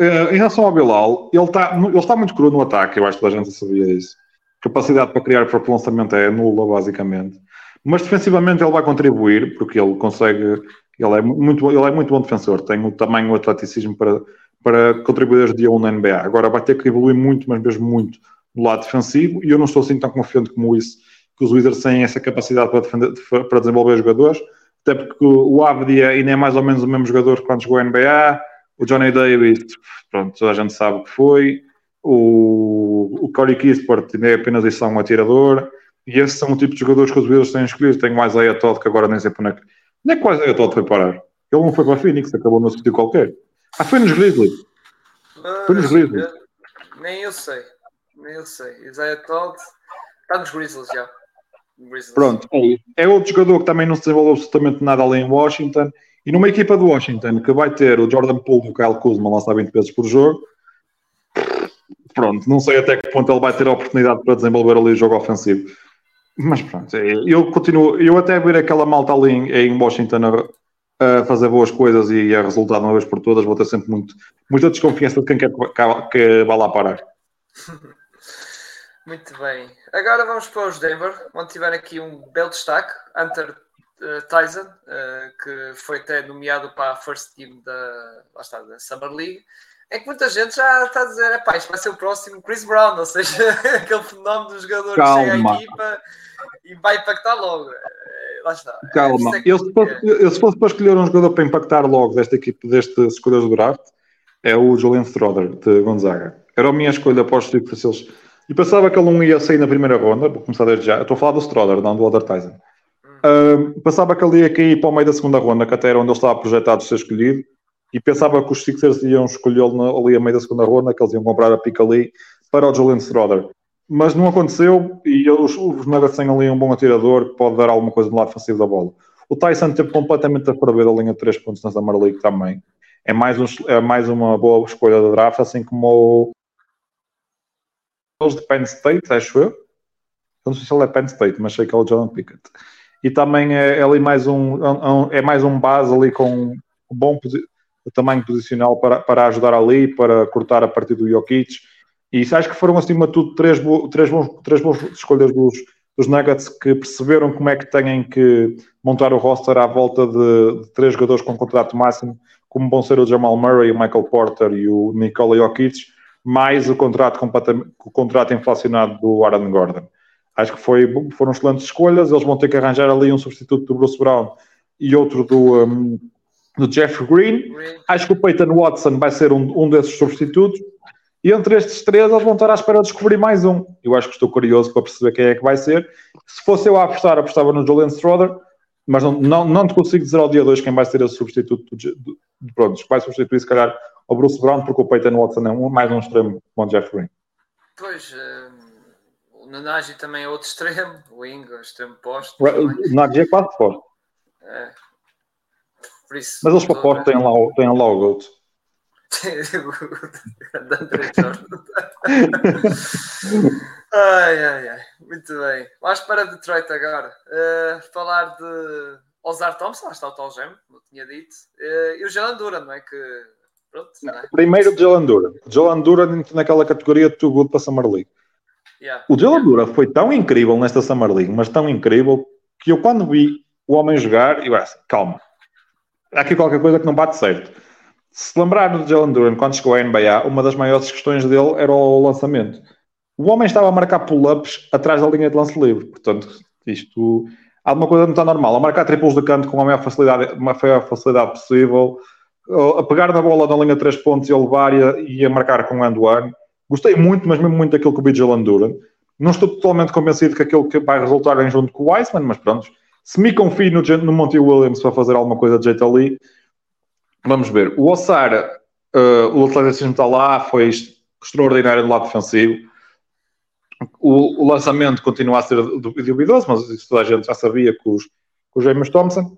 uh, em relação ao Bilal, ele está, ele está muito cru no ataque, eu acho que a gente sabia isso. Capacidade para criar próprio lançamento é nula, basicamente. Mas defensivamente ele vai contribuir, porque ele consegue. Ele é muito, ele é muito bom defensor, tem o tamanho o atleticismo para, para contribuir desde dia 1 na NBA. Agora vai ter que evoluir muito, mas mesmo muito, no lado defensivo, e eu não estou assim tão confiante como isso que os Wizards têm essa capacidade para, defender, para desenvolver jogadores, até porque o Abdia ainda é mais ou menos o mesmo jogador que quando jogou a NBA, o Johnny Davis, pronto, toda a gente sabe o que foi, o, o Corey Kispert ainda é apenas isso um atirador, e esses são o tipo de jogadores que os Wizards têm escolhido. Tem mais Isaiah Todd, que agora nem sei para onde é que... Nem é que o Isaiah Todd foi parar. Ele não foi para a Phoenix, acabou no sítio qualquer. Ah, foi nos Grizzlies. Foi nos Grizzlies. Nem eu sei. Nem eu sei. Isaiah Todd está nos Grizzlies já. Pronto, é, é outro jogador que também não se desenvolveu absolutamente nada ali em Washington. E numa equipa de Washington que vai ter o Jordan Poole e o Kyle Kuzma lançar 20 vezes por jogo, pronto, não sei até que ponto ele vai ter a oportunidade para desenvolver ali o jogo ofensivo. Mas pronto, é, eu continuo, eu até ver aquela malta ali em, em Washington a fazer boas coisas e a resultar uma vez por todas, vou ter sempre muito, muita desconfiança de quem quer que, que vá lá parar. Muito bem. Agora vamos para os Denver, onde tiver aqui um belo destaque. Hunter uh, Tyson, uh, que foi até nomeado para a first team da, lá está, da Summer League. É que muita gente já está a dizer, pá, isto vai ser o próximo Chris Brown, ou seja, aquele fenómeno do jogador Calma. que chega à equipa e vai impactar logo. Eh, lá está. Calma, é eu, se fosse, eu se fosse para escolher um jogador para impactar logo desta equipe, deste escolhas do draft, é o Julian Stroder, de Gonzaga. Era a minha escolha para os Sixers e pensava que ele não ia sair na primeira ronda, vou começar desde já. Eu estou a falar do Stroder, não do Other Tyson. Uh, pensava que ele ia cair para o meio da segunda ronda, que até era onde ele estava projetado ser escolhido, e pensava que os Sixers iam escolhê-lo ali a meio da segunda ronda, que eles iam comprar a pica ali para o Julian Stroder. Mas não aconteceu, e os, os Nuggets têm ali um bom atirador que pode dar alguma coisa no lado defensivo da bola. O Tyson teve completamente a perder a linha de 3 pontos na Summer League também. É mais, um, é mais uma boa escolha da draft, assim como o, de Penn State, acho eu. não sei se ele é Penn State, mas sei que é o John Pickett. E também é, é ali mais um, é, é mais um base ali com um bom tamanho posicional para, para ajudar ali, para cortar a partir do Jokic. E acho que foram, acima de tudo, três, bo, três, bons, três boas escolhas dos, dos Nuggets que perceberam como é que têm que montar o roster à volta de, de três jogadores com contrato máximo, como vão ser o Jamal Murray, o Michael Porter e o Nikola Jokic mais o contrato, o contrato inflacionado do Aaron Gordon. Acho que foi, foram excelentes escolhas. Eles vão ter que arranjar ali um substituto do Bruce Brown e outro do, um, do Jeff Green. Acho que o Peyton Watson vai ser um, um desses substitutos. E entre estes três, eles vão estar à espera de descobrir mais um. Eu acho que estou curioso para perceber quem é que vai ser. Se fosse eu a apostar, apostava no Julian Stroder, mas não, não, não te consigo dizer ao dia 2 quem vai ser esse substituto. Do, do, pronto, vai substituir, se calhar, ao Bruce Brown, porque o Peyton Watson é um, mais um extremo como o Jeff Green. Pois, uh, o Nanagi também é outro extremo, o Inga, extremo posto. O Nanagi é quase posto. É. Isso, Mas eles para posto têm lá, têm lá o Goat. ai, ai, ai. Muito bem. Vamos para Detroit agora. Uh, falar de Ozar Thompson, lá está o tal gem, como eu tinha dito. Uh, e o Jalen Duran, não é? Que Pronto, não, é? Primeiro, Jalen Duran. Jalen Duran naquela categoria de Too Good para Summer League. Yeah. O Jalen Duran foi tão incrível nesta Summer League, mas tão incrível, que eu quando vi o homem jogar, eu disse, calma, há aqui qualquer coisa que não bate certo. Se lembrar do Jalen Duran, quando chegou à NBA, uma das maiores questões dele era o lançamento. O homem estava a marcar pull-ups atrás da linha de lance livre. Portanto, isto... Há alguma coisa não está normal. A marcar triplos de canto com a maior facilidade, a maior facilidade possível a pegar na bola na linha 3 pontos e a levar e a, e a marcar com end one. Gostei muito, mas mesmo muito daquilo que o Vigil Duran. Não estou totalmente convencido que aquilo que vai resultar em junto com o Weissman, mas pronto. Se me confio no, no Monty Williams para fazer alguma coisa de jeito ali, vamos ver. O Ossar, uh, o atleticismo está lá, foi extraordinário do lado defensivo. O, o, lançamento continua a ser duvidoso, mas isso toda a gente já sabia com os, com os James Thompson.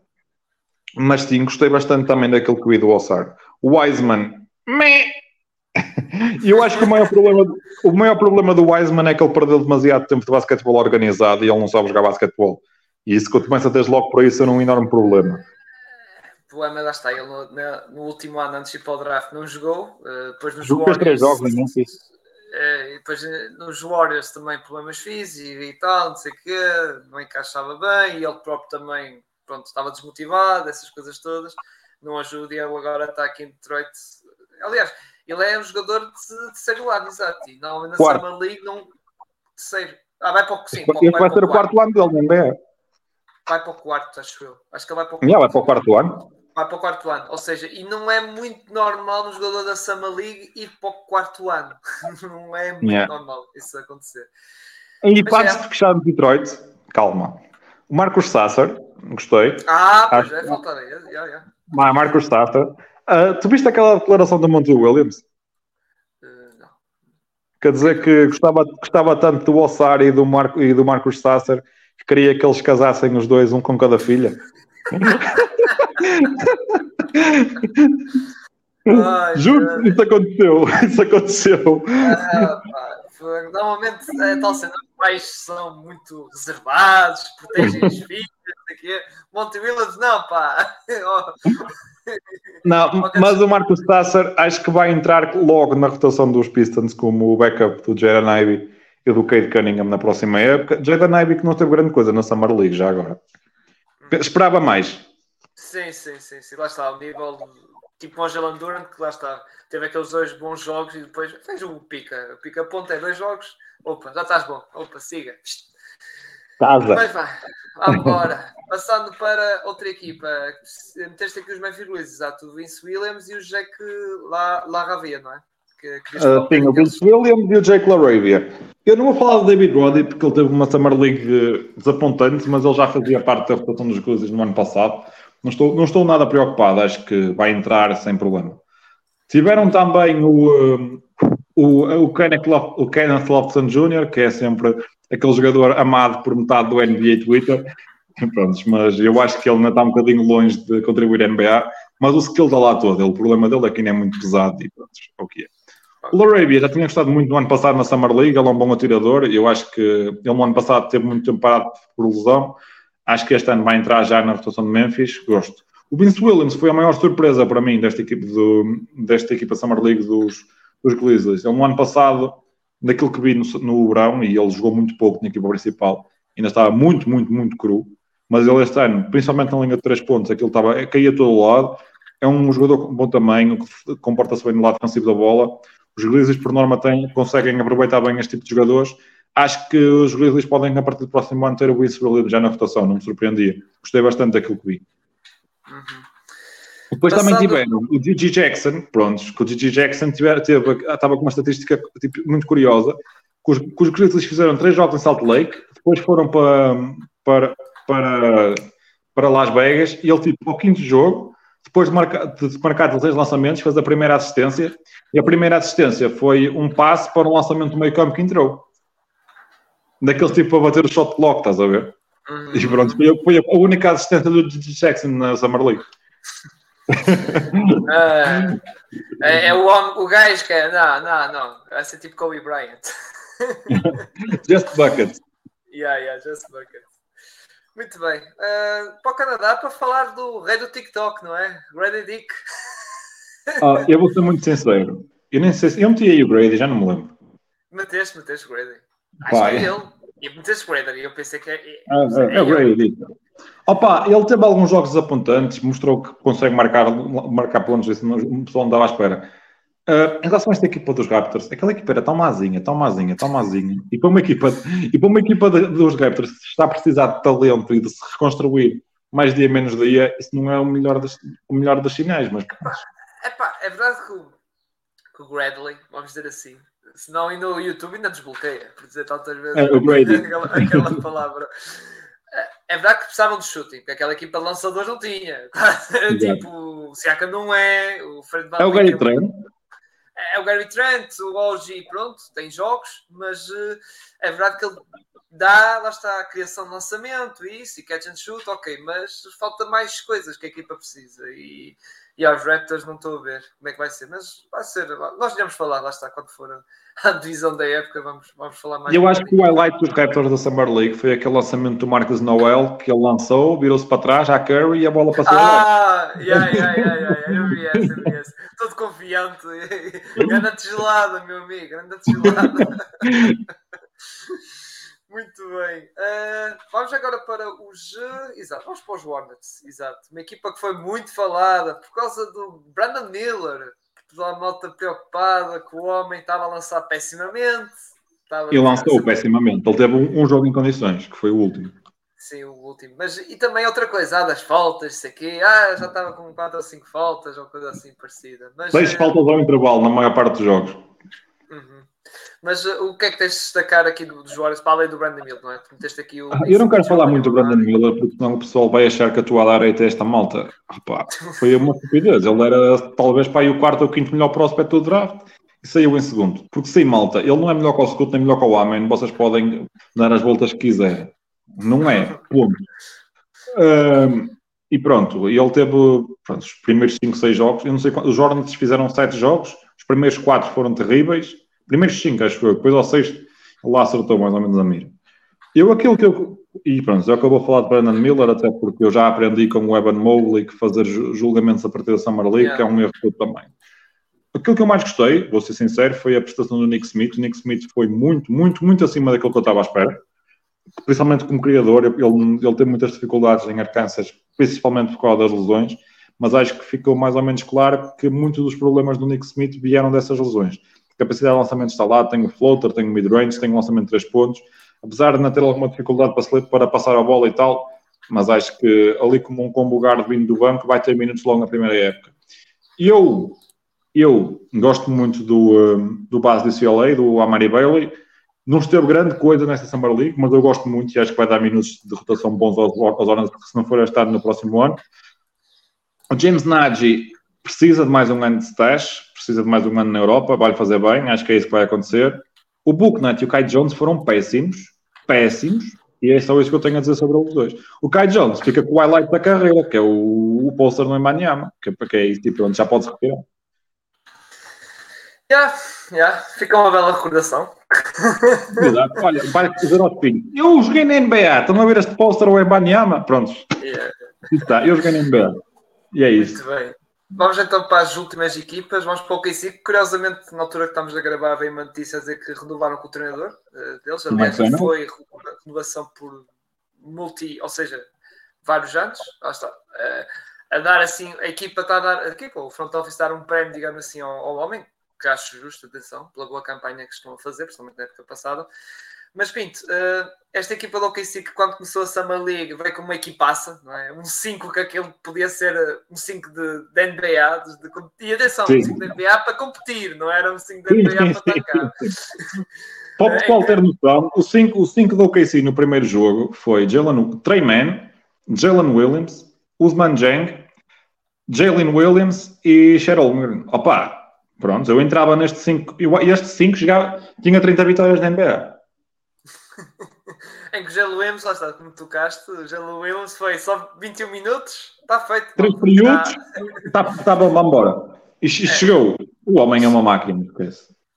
Mas sim, gostei bastante também daquele que vi do Ossar. O Wiseman, meh. E eu acho que o maior, problema, o maior problema do Wiseman é que ele perdeu demasiado tempo de basquetebol organizado e ele não sabe jogar basquetebol. E isso começa desde logo por aí ser um enorme problema. O problema lá está, ele no, no último ano antes de ir para o draft não jogou, uh, depois nos Jogou três jogos, não sei. Uh, e depois eh, nos Warriors também problemas físicos e tal, não sei o quê, não encaixava bem, e ele próprio também pronto, estava desmotivado, essas coisas todas. Não ajuda e ele agora está aqui em Detroit. Aliás, ele é um jogador de terceiro ano, exato. E normalmente na quarto. Summer League não. Terceiro. Ah, vai para o sim, Este vai, vai ser o quarto ano dele, não é? Vai para o quarto, acho eu. Acho que ele vai para o quarto. Yeah, vai para o quarto ano. Vai para o quarto ano. Ou seja, e não é muito normal no jogador da Summer League ir para o quarto ano. não é muito yeah. normal isso acontecer. E para antes é... de fechar de Detroit, calma. O Marcos Sasser Gostei. Ah, pois Acho... é, faltaria. Yeah, yeah. Marcos Tata. Uh, tu viste aquela declaração do Monty Williams? Uh, não. Quer dizer que gostava, gostava tanto do Ossar e do, Marco, e do Marcos Sasser que queria que eles casassem os dois, um com cada filha. Juro, isso aconteceu. Isso aconteceu. Ah, Normalmente é tal cena. Pais são muito reservados, protegem as filhas, aqui. Monty Williams, não, pá. Não, mas o Marcos Tasser acho que vai entrar logo na rotação dos Pistons como o backup do Jaron Ivey e do Cade Cunningham na próxima época. Jaron Ivey que não teve grande coisa na Summer League já agora. Esperava mais. Sim, sim, sim, sim. Lá está, o nível tipo o Jalen Durant, que lá está, teve aqueles dois bons jogos e depois fez o pica. O pica ponta é dois jogos. Opa, já estás bom. Opa, siga. Mas vai, agora, passando para outra equipa, meteste aqui os Memphis Grizzlies, exato, o Vince Williams e o Jack La, La Ravia, não é? Que, que uh, sim, o Vince Williams e o Jake LaRavia. Eu não vou falar do David Roddy porque ele teve uma Summer League desapontante, mas ele já fazia parte da rotação dos Grizzlies no ano passado. Não estou, não estou nada preocupado, acho que vai entrar sem problema. Tiveram também o, o, o, Kenneth, o Kenneth Lofton Jr., que é sempre aquele jogador amado por metade do NBA Twitter. Prontos, mas eu acho que ele ainda está um bocadinho longe de contribuir à NBA. Mas o skill está lá todo. o problema dele é que ainda é muito pesado e pronto, é o que é. Larabia já tinha gostado muito no ano passado na Summer League, ele é um bom atirador. Eu acho que ele no ano passado teve muito tempo parado por lesão. Acho que este ano vai entrar já na rotação de Memphis. Gosto. O Vince Williams foi a maior surpresa para mim desta equipa, do, desta equipa Summer League dos, dos Grizzlies. Ele no ano passado daquilo que vi no, no e ele jogou muito pouco na equipa principal, ainda estava muito, muito, muito cru, mas ele este ano, principalmente na linha de três pontos, aquilo estava, caía todo o lado, é um jogador com bom tamanho, que comporta-se bem no lado defensivo da bola, os Grizzlies por norma têm, conseguem aproveitar bem este tipo de jogadores, acho que os Grizzlies podem a partir do próximo ano ter o Vince já na rotação, não me surpreendia, gostei bastante daquilo que vi. Depois Passado... também tiveram o Gigi Jackson, prontos, que o Gigi Jackson tiver, teve, estava com uma estatística tipo, muito curiosa, que os, que os Grizzlies fizeram três jogos em Salt Lake, depois foram para, para, para, para Las Vegas, e ele, tipo, ao quinto jogo, depois de, marcar, de marcar 16 lançamentos, fez a primeira assistência, e a primeira assistência foi um passe para um lançamento do meio campo que entrou. Daquele tipo para bater o shot clock, estás a ver? Uhum. E pronto, foi, a única assistência do Jackson na Summer League uh, é, é, o, homem, o gajo que é. Não, não, não. Vai ser tipo Kobe Bryant. just bucket. Yeah, yeah, just bucket. Muito bem. Uh, para o Canadá, para falar do rei do TikTok, não é? Grady Dick. ah, eu vou ser muito sincero. Eu nem sei se. Eu meti aí o Grady, já não me lembro. Meteste, meteste o Grady. Acho Pai. que é ele. E o Grady. Eu pensei que é. Ah, é, é, o Grady. Opa, ele teve alguns jogos apontantes, mostrou que consegue marcar, marcar pontos, isso o pessoal não dava à espera. Uh, em relação a esta equipa dos Raptors, aquela equipa era tão mazinha, tão mazinha, tão mazinha, e para uma equipa, e para uma equipa de, dos Raptors que está a precisar de talento e de se reconstruir mais dia menos dia, isso não é o melhor das, o melhor das sinais, mas... Epá, é verdade que o, que o Bradley, vamos dizer assim, senão ainda o YouTube ainda desbloqueia, por dizer tantas vezes é, aquela, aquela palavra. É verdade que precisavam de shooting, porque aquela equipa de lançadores não tinha. tipo, o Siaka não é, o Fred Van É o Gary Trent. É, é o Gary Trent, o Oji, pronto, tem jogos, mas uh, é verdade que ele dá, lá está a criação de lançamento, isso, e catch and shoot, ok, mas falta mais coisas que a equipa precisa. E e aos Raptors não estou a ver como é que vai ser, mas vai ser. Nós iremos falar, lá está, quando for a, a divisão da época, vamos, vamos falar mais. Eu acho que o highlight dos Raptors da Summer League foi aquele lançamento do Marcus Noel que ele lançou, virou-se para trás à Curry e a bola passou. Ah, yeah, yeah, yeah, yeah, eu vi essa, eu vi essa. Todo confiante, anda tigelada, meu amigo, anda tigelada. Muito bem. Uh, vamos agora para os. Exato, vamos para os Hornets. Exato. Uma equipa que foi muito falada por causa do Brandon Miller. Toda a malta preocupada que o homem estava a lançar pessimamente. Estava e lançou pessimamente. Ele teve um, um, jogo em condições, que foi o último. Sim, o último. Mas e também outra coisa, ah, das faltas, isso aqui. Ah, já estava com 4 ou 5 faltas ou coisa assim parecida. Mas, 6 uh... faltas ao intervalo na maior parte dos jogos. Mas uh, o que é que tens de destacar aqui dos do Juarez para além do Brandon Miller, não é? Tu aqui o, ah, eu não quero falar muito do Brandon Miller, porque senão o pessoal vai achar que a tua direita é esta malta. Opa, foi uma estupidez. Ele era talvez para aí o quarto ou quinto melhor prospect do draft e saiu em segundo. Porque sem malta, ele não é melhor que o Scott nem melhor que o Amen. Vocês podem dar as voltas que quiserem. Não é. Ponto. Um, e pronto, ele teve pronto, os primeiros 5, 6 jogos. Eu não sei quantos. Os Jornets fizeram 7 jogos. Os primeiros 4 foram terríveis primeiros 5, acho que foi. Depois ao sexto, lá acertou mais ou menos a mira. Eu aquilo que eu. E pronto, já que eu vou falar de Brandon Miller, até porque eu já aprendi com o Evan Mobley que fazer julgamentos a partir da Summer League, yeah. que é um erro também. Aquilo que eu mais gostei, vou ser sincero, foi a prestação do Nick Smith. O Nick Smith foi muito, muito, muito acima daquilo que eu estava à espera. Principalmente como criador, ele, ele tem muitas dificuldades em Arkansas, principalmente por causa das lesões, mas acho que ficou mais ou menos claro que muitos dos problemas do Nick Smith vieram dessas lesões. A capacidade de lançamento está lá, tem o floater, tem o mid-range, tem o lançamento de 3 pontos, apesar de não ter alguma dificuldade para, para passar a bola e tal, mas acho que ali como um combo guard vindo do banco vai ter minutos logo na primeira época. Eu eu gosto muito do, um, do base do CLA, do Amari Bailey. Não esteve grande coisa nesta Summer League, mas eu gosto muito e acho que vai dar minutos de rotação bons aos, aos Hornets, se não for este ano, no próximo ano. O James Nagy precisa de mais um ano de stash, precisa de mais um ano na Europa, vai fazer bem, acho que é isso que vai acontecer. O Booknet e o Kai Jones foram péssimos, péssimos, e é só isso que eu tenho a dizer sobre os dois. O Kai Jones fica com o highlight da carreira, que é o, o poster no Emaniama, que, é que é isso, tipo, onde já pode se retirar. Yeah, yeah. Fica uma bela recordação. Exato. Olha, vai dizer ao fim. Eu joguei na NBA. Estão a ver este póster ou Banyama? Prontos. Yeah. Está, eu joguei na NBA. E é isso. Muito bem. Vamos então para as últimas equipas. Vamos para o KC. Curiosamente, na altura que estamos a gravar, veio uma notícia a dizer que renovaram com o treinador uh, deles. Aliás, é foi renovação por multi, ou seja, vários anos. Lá está. Uh, a dar assim, a equipa está a dar, a equipa, o front office dar um prémio, digamos assim, ao, ao homem, que acho justo, atenção, pela boa campanha que estão a fazer, principalmente na época passada. Mas Pinto, uh, esta equipa do OKC que quando começou a Summer League veio com uma equipaça, não é? Um 5 que aquele podia ser eh, um 5 de, de NBA, de, de, e atenção, sim. um 5 de NBA para competir, não era um 5 de NBA sim, para atacar. Para o pessoal ter noção, o 5 o cinco do OKC no primeiro jogo foi Jalen, Treyman, Jalen Williams, Usman Jang, Jalen Williams e Cheryl Opa, Pronto, eu entrava neste 5 e este 5 chegava, tinha 30 vitórias na NBA. em que o Gelo Williams, lá está, como tocaste, o Gelo Williams foi só 21 minutos, está feito. 3 minutos, estava lá embora. E, é. chegou, o homem é uma máquina,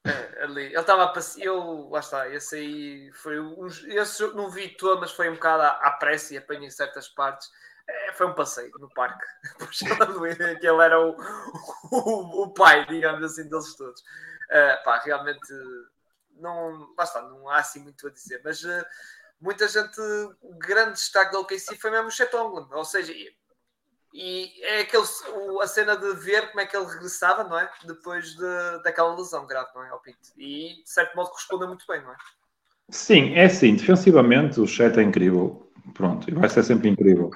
é, ali. Ele estava a eu, lá está, esse aí foi um, esse não vi todo, mas foi um bocado à, à pressa e apanhei certas partes é, foi um passeio no parque, que ele era o, o, o, pai, digamos assim, deles todos. Uh, pá, realmente não, basta, não há assim muito a dizer, mas uh, muita gente, grande destaque da OKC foi mesmo o Chet Holmgren, ou seja, e, e é aquele, o, a cena de ver como é que ele regressava, não é? Depois de, daquela lesão grave, não é? Ao Pinto. E de certo modo correspondeu muito bem, não é? Sim, é assim, defensivamente o Chet é incrível. Pronto, e vai ser sempre incrível.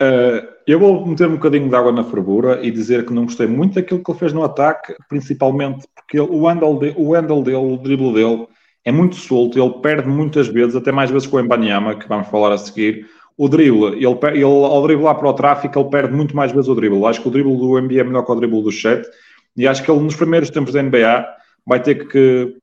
Uh, eu vou meter um bocadinho de água na fervura e dizer que não gostei muito daquilo que ele fez no ataque, principalmente porque ele, o, handle de, o handle dele, o drible dele, é muito solto, ele perde muitas vezes, até mais vezes com o Embanyama, que vamos falar a seguir. O drible, ele, ele ao driblar para o tráfico, ele perde muito mais vezes o drible. Acho que o drible do NBA é melhor que o drible do Chet, e acho que ele nos primeiros tempos da NBA vai ter que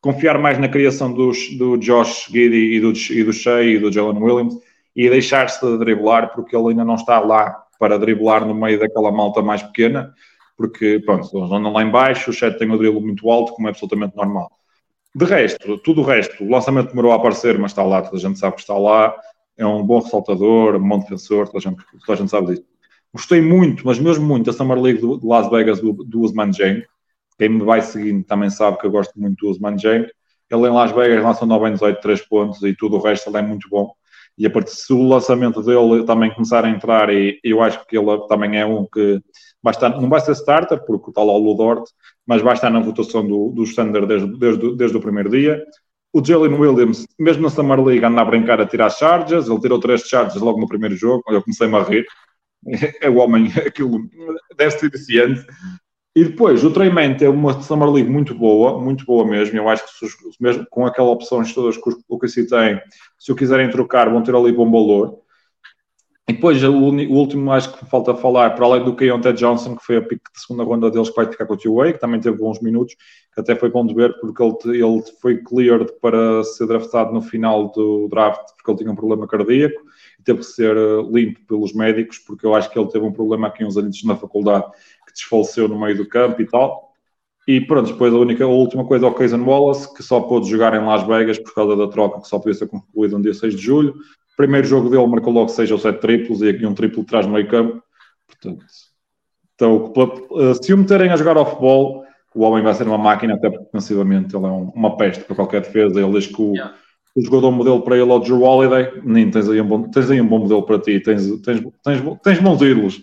confiar mais na criação dos, do Josh Giddy e do, e do Shea e do Jalen Williams e deixar-se de driblar, porque ele ainda não está lá para driblar no meio daquela malta mais pequena, porque, pronto, eles andam lá em baixo, o chat tem o drible muito alto, como é absolutamente normal. De resto, tudo o resto, o lançamento demorou a aparecer, mas está lá, toda a gente sabe que está lá, é um bom ressaltador, um bom defensor, toda a gente, toda a gente sabe disso. Gostei muito, mas mesmo muito, da Summer League de Las Vegas do, do Usman Jang. Quem me vai seguindo também sabe que eu gosto muito do Usman Jang. Ele em Las Vegas lança 9 em 18, 3 pontos e tudo o resto ele é muito bom e a partir se o lançamento dele também começar a entrar, e eu acho que ele também é um que vai estar, não vai ser starter, porque está lá o Ludort, mas vai estar na votação do, do standard desde, desde, desde o primeiro dia. O Jalen Williams, mesmo na Summer League, anda a brincar a tirar charges, ele tirou três charges logo no primeiro jogo, eu comecei-me a rir. É o homem, aquilo deve ser viciante. E depois, o Treyman teve uma Summer League muito boa, muito boa mesmo. Eu acho que mesmo com aquela opções todas que o KC tem, se o quiserem trocar, vão ter ali bom valor. E depois, o, o último, acho que falta falar, para além do Keontae Johnson, que foi a pick de segunda ronda deles, que vai ficar com o T-Way, que também teve bons minutos, que até foi bom de ver, porque ele, ele foi cleared para ser draftado no final do draft, porque ele tinha um problema cardíaco, e teve que ser eh, limpo pelos médicos, porque eu acho que ele teve um problema aqui uns anos na faculdade, que desfaleceu no meio do campo e tal. E pronto, depois a única, a última coisa, o Kaysen Wallace, que só pôde jogar em Las Vegas por causa da troca que só podia ser concluída no dia 6 de julho. Primeiro jogo dele marcou logo 6 ou 7 triplos e aqui um triplo no meio campo. Portanto, então, se o meterem a jogar ao futebol, o homem vai ser uma máquina, até porque defensivamente ele é um, uma peste para qualquer defesa. Ele diz que o, yeah. o jogador modelo para ele é o Drew Holiday. Nem tens aí um bom, tens aí um bom modelo para ti, tens, tens, tens, tens bons ídolos.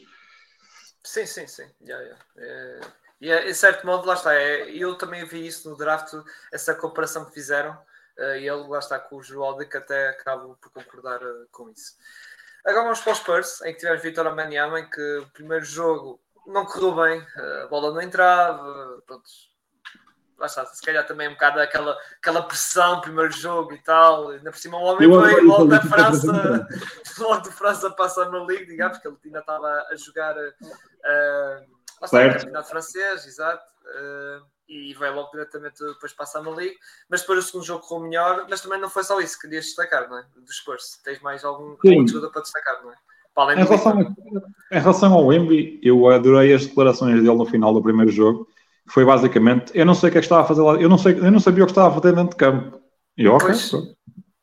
Sim, sim, sim. Yeah, yeah. É, e é, em certo modo, lá está. É, eu também vi isso no draft, essa comparação que fizeram. Uh, e ele lá está com o Holiday, que até acabo por concordar uh, com isso. Agora vamos para os Spurs, em que tivemos Vitor Amaniama, em que o primeiro jogo não correu bem, a bola não entrava, pronto. Lá está, se calhar também um bocado aquela, aquela pressão, primeiro jogo e tal, ainda por cima o homem veio logo da França, logo de França para a Summer League, digamos, que ele ainda estava a jogar uh, está, campeonato francês, exato, uh, e vai logo diretamente depois para a Summer League, mas depois o segundo jogo correu melhor, mas também não foi só isso que querias destacar, não é? Dos Spurs, tens mais algum jogador para destacar, não é? Em relação, em relação ao Wemby, eu adorei as declarações dele no final do primeiro jogo. Foi basicamente, eu não sei o que é que estava a fazer lá, eu não, sei, eu não sabia o que estava a fazer dentro de campo. E ok,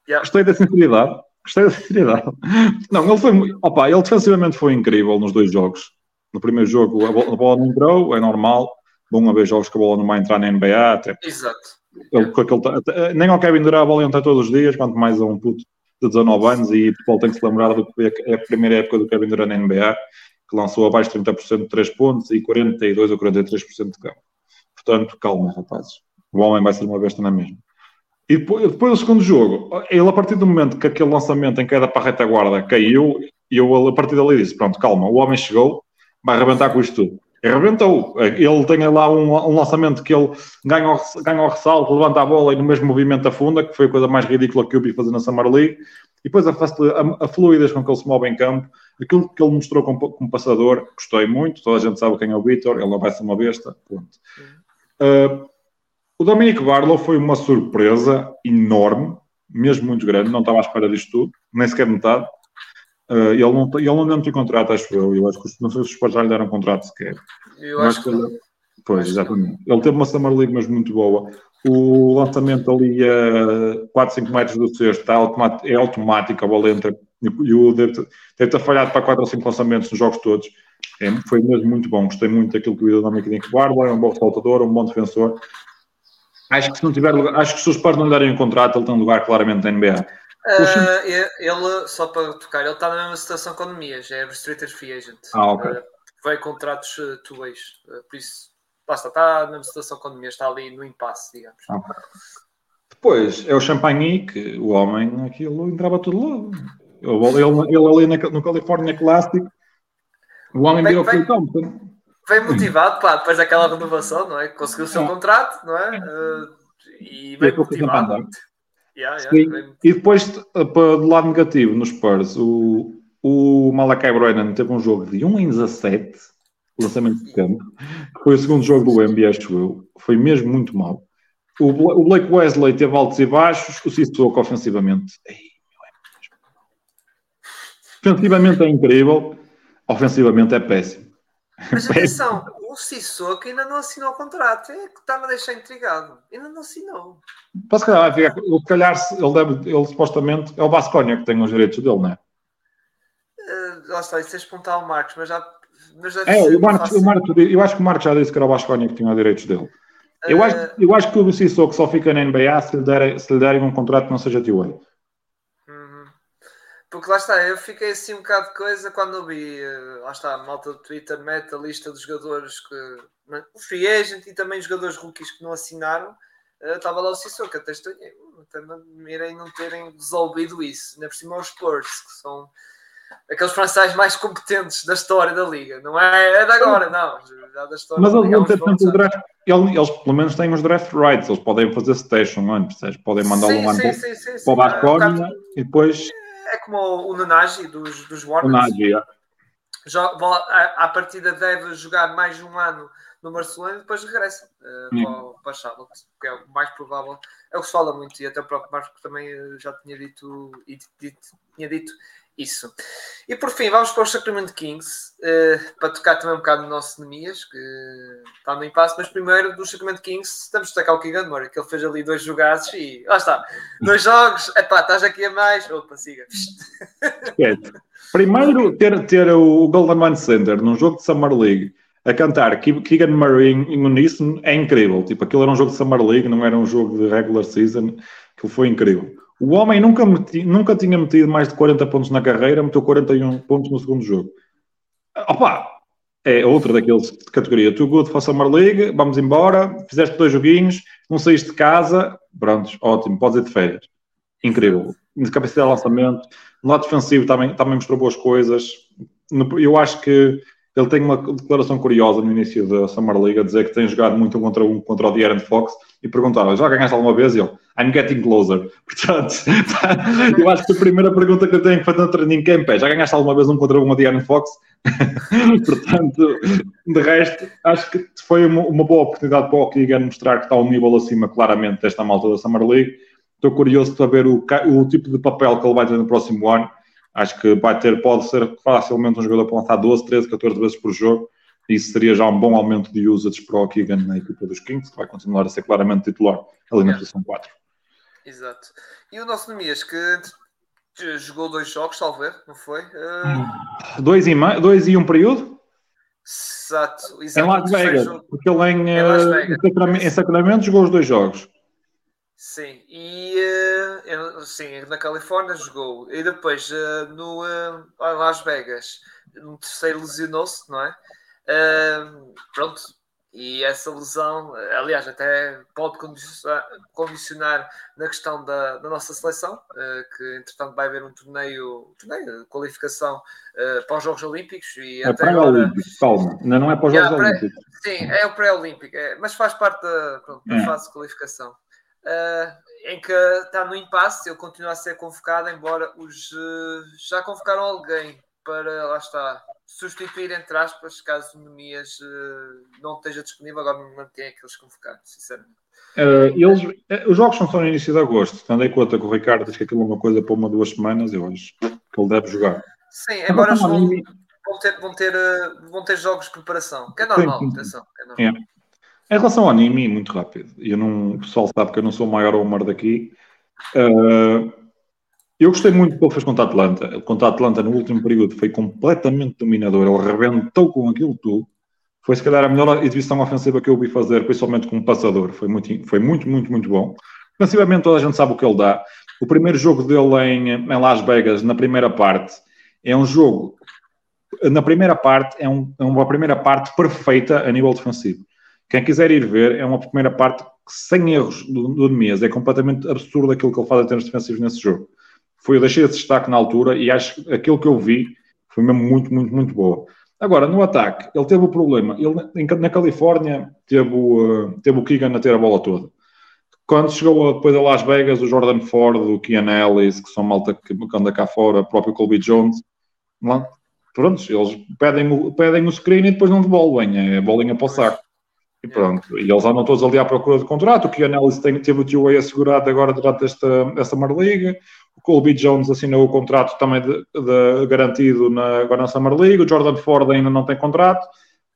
yeah. gostei da sinceridade. Gostei da sinceridade. Não, ele foi, opa, ele defensivamente foi incrível nos dois jogos. No primeiro jogo a bola, a bola não entrou, é normal. Vão haver jogos que a bola não vai entrar na NBA. Até, Exato. Ele, aquele, nem ao Kevin Durant a bola entra todos os dias, quanto mais a um puto de 19 anos e o futebol tem que se lembrar do que é a primeira época do Kevin Durant na NBA, que lançou abaixo de 30% de 3 pontos e 42 ou 43% de campo. Portanto, calma, rapazes. O homem vai ser uma besta na mesma. E depois, depois do segundo jogo, ele a partir do momento que aquele lançamento em queda para a retaguarda caiu, eu a partir dali disse, pronto, calma, o homem chegou, vai arrebentar com isto tudo. E arrebentou. Ele tem lá um, um, lançamento que ele ganha o, ganha o ressalto, levanta a bola e no mesmo movimento afunda, que foi a coisa mais ridícula que eu vi fazer na Summer League. E depois a, a, a fluidez com que ele se move em campo, aquilo que ele mostrou como, como passador, gostei muito. Toda a gente sabe quem é o Vitor, ele não vai ser uma besta. Ponto. Uh, o Dominic Barlow foi uma surpresa enorme, mesmo muito grande, não estava à espera disto tudo, nem sequer metade. Uh, ele, não, ele não tem contrato, acho eu. Eu acho que não sei se os já lhe deram contrato sequer. Eu acho que. Ele, pois, exatamente. Ele teve uma Summer League, mas muito boa. O lançamento ali a 4, 5 metros do cesto é automático, a bola entra. E o deve ter falhado para 4 ou 5 lançamentos nos jogos todos. É, foi mesmo muito bom. Gostei muito daquilo que o Idonamic tem que guarda. É um bom saltador, um bom defensor. Acho que se não tiver lugar, acho que se os Spurs não lhe derem um contrato, ele tem um lugar claramente na NBA. Uh, ele, só para tocar, ele está na mesma situação com o Nemias, é Restricted Free Agent. Ah, ok. Uh, vai contratos uh, uh, por isso, basta, está na mesma situação com o Nemias, está ali no impasse, digamos. Okay. Depois, é o Champagne, que o homem, aquilo entrava tudo logo. Ele, ele, ali no California Classic, o homem virou campo. Vem motivado, pá, depois daquela renovação, não é? Conseguiu o seu contrato, não é? Uh, e bem motivado. Yeah, yeah, e depois, do lado negativo, nos Spurs, o, o Malakai Brennan teve um jogo de 1 em 17, lançamento de campo. Foi o segundo jogo do NBA, acho eu. Foi mesmo muito mal. O, o Blake Wesley teve altos e baixos. O Sissoko ofensivamente. Ofensivamente é incrível. Ofensivamente é péssimo. Mas atenção, o Sissoko ainda não assinou o contrato. É que está-me a deixar intrigado. Ainda não assinou. Para se calhar, ficar, calhar ele, deve, ele supostamente é o Vasconia que tem os direitos dele, não é? Uh, lá está, isso é espontar o Marcos, mas já. Mas já é, o Marcos, o Marcos, eu acho que o Marcos já disse que era o Vasconia que tinha os direitos dele. Eu, uh, acho, eu acho que o Sissoko só fica na NBA se lhe, der, se lhe derem um contrato que não seja tio porque lá está, eu fiquei assim um bocado de coisa quando eu vi, eh, lá está, a malta do Twitter mete a lista dos jogadores que. O free agent e também jogadores rookies que não assinaram. Eh, estava lá o Sissoko, até estranhei. Hum, irem não terem resolvido isso. Ainda por cima os Spurs, que são aqueles franceses mais competentes da história da liga. Não é, é de agora, não. Já da história Mas eles vão ter tanto draft. Eles, eles, pelo menos têm os draft rights, eles podem fazer station antes, podem mandar um ano para o Basconia e depois é como o Nanagi dos, dos Warriors. Nanagi, é. a, a partida deve jogar mais um ano no Barcelona e depois regressa uh, para, para Charlotte, que é o mais provável. É o que se fala muito, e até o próprio Marco também eh, já tinha dito, e dito, tinha dito Isso. E por fim, vamos para os Sacramento Kings, uh, para tocar também um bocado no nosso Nemias, que está no impasse, mas primeiro dos Sacramento Kings, temos de destacar o Keegan Murray, que ele fez ali dois jogados e lá está, dois jogos, epá, estás aqui a mais, opa, siga. Primeiro, ter, ter o Golden One Center num jogo de Summer League a cantar Keegan Murray em uníssono é incrível. Tipo, aquilo era um jogo de Summer League, não era um jogo de regular season, aquilo foi incrível. O homem nunca, meti, nunca tinha metido mais de 40 pontos na carreira, meteu 41 pontos no segundo jogo. Opa! É outra daqueles de categoria. Too good for Summer League, vamos embora. Fizeste dois joguinhos, não saíste de casa. Prontos, ótimo, podes ir de férias. Incrível. Capacidade de lançamento. No lado defensivo também, também mostrou boas coisas. Eu acho que ele tem uma declaração curiosa no início da Summer League a dizer que tem jogado muito um contra um contra o De'Aaron Fox e perguntaram já ganhaste alguma vez? E ele, I'm getting closer. Portanto, eu acho que a primeira pergunta que eu tenho que fazer no training camp é já ganhaste alguma vez um contra um a De'Aaron Fox? Portanto, de resto, acho que foi uma, boa oportunidade para o Keegan mostrar que está um nível acima claramente desta malta da Summer League. Estou curioso para ver o, o tipo de papel que ele vai ter no próximo ano Acho que vai ter, pode ser facilmente um jogador para lançar 12, 13, 14 vezes por jogo. Isso seria já um bom aumento de usage para o Keegan na equipa dos Kings, que vai continuar a ser claramente titular ali na posição 4. Exato. E o nosso Nemias, que jogou dois jogos, talvez, não foi? Uh... Dois, e dois e um período? Exato. Exato. Em Las Vegas. Porque ele em, em, eh, em Sacramento jogou os dois jogos. Sim, e uh, sim, na Califórnia jogou. E depois uh, no uh, Las Vegas, no terceiro lesionou-se, não é? pronto, e essa lesão, aliás, até pode condicionar, condicionar na questão da, da nossa seleção, que entretanto vai haver um torneio, um torneio de qualificação para os Jogos Olímpicos. E é pré-olímpico, calma, não é para os Jogos Olímpicos. Sim, é o pré-olímpico, é, mas faz parte da, pronto, da é. fase de qualificação uh, em que está no impasse, ele continua a ser convocado, embora os uh, já convocaram alguém para, lá está, substituir, entre aspas, caso o Nemias uh, não esteja disponível, agora não mantém aqueles convocados, sinceramente. eles, os jogos são só no início de agosto, tendo em conta que o Ricardo diz que aquilo é uma coisa para uma duas semanas, eu acho que ele deve jogar. Sim, embora vão, vão, ter, vão, ter, vão ter jogos de preparação, que é normal, sim, sim. atenção. É normal. É. Em relação ao anime, muito rápido. Eu não, o pessoal sabe que eu não sou o maior Omar daqui. Uh, eu gostei muito do que ele fez contra a Atlanta. Contra a Atlanta no último período foi completamente dominador. Ele rebentou com aquilo tudo. Foi se calhar a melhor exibição ofensiva que eu vi fazer, principalmente como passador. Foi muito, foi muito, muito, muito bom. Defensivamente toda a gente sabe o que ele dá. O primeiro jogo dele em, em Las Vegas, na primeira parte, é um jogo. Na primeira parte, é, um, é uma primeira parte perfeita a nível defensivo. Quem quiser ir ver, é uma primeira parte sem erros do, do. É completamente absurdo aquilo que ele faz em termos defensivos nesse jogo. Foi, eu deixei esse destaque na altura e acho que aquilo que eu vi foi mesmo muito, muito, muito boa. Agora, no ataque, ele teve o problema. Ele, na Califórnia, teve o, uh, teve o Keegan a ter a bola toda. Quando chegou depois a Las Vegas, o Jordan Ford, o Kian Ellis, que são malta que anda cá fora, o próprio Colby Jones, lá, pronto, eles pedem pedem o screen e depois não devolvem, é bolinha para o saco. E pronto, e eles andam todos ali à procura de contrato. O Keanu Ellis tem, teve o two-way assegurado agora durante esta, esta Summer League. O Colby Jones assinou o contrato também de, de, garantido na, agora na Summer League. O Jordan Ford ainda não tem contrato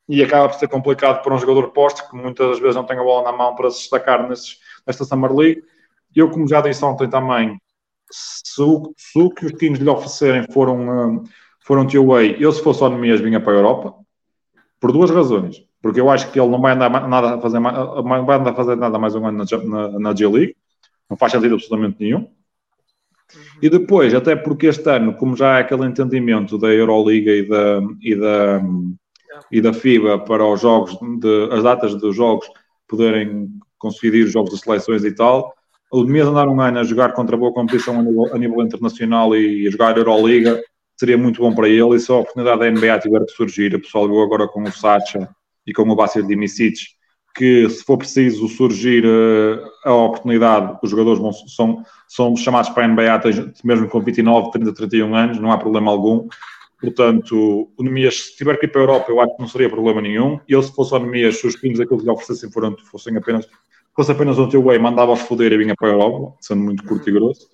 e acaba por ser complicado para um jogador posto que muitas vezes não tem a bola na mão para se destacar nesses, nesta Summer League. Eu, como já disse ontem também, se o, que os Kings lhe oferecerem foram, foram two-way, eu se fosse o Nemias vinha para a Europa, por duas razões porque eu acho que ele não vai andar nada a fazer, vai andar a fazer nada mais um ano na, na, na G League, não faz sentido absolutamente nenhum. Uhum. E depois, até porque este ano, como já é aquele entendimento da Euroliga e da, e da, e da FIBA para os jogos, de, as datas dos jogos poderem conseguir os jogos de seleções e tal, o mês andar um ano a jogar contra boa competição a nível, a nível internacional e a jogar Euroliga seria muito bom para ele. E se a oportunidade da NBA tiver de surgir, o pessoal viu agora com o Sacha e com o Bácio Dimicic, que se for preciso surgir uh, a oportunidade, os jogadores vão, são, são chamados para a NBA, mesmo com 29, 30, 31 anos, não há problema algum. Portanto, o Nemias, se tiver que ir para a Europa, eu acho que não seria problema nenhum. Eu, se fosse o Nemias, se os pinos aquilo que lhe oferecessem foram, fossem apenas, fosse apenas um teu way, mandava-os foder e vinha para a Europa, sendo muito curto e grosso.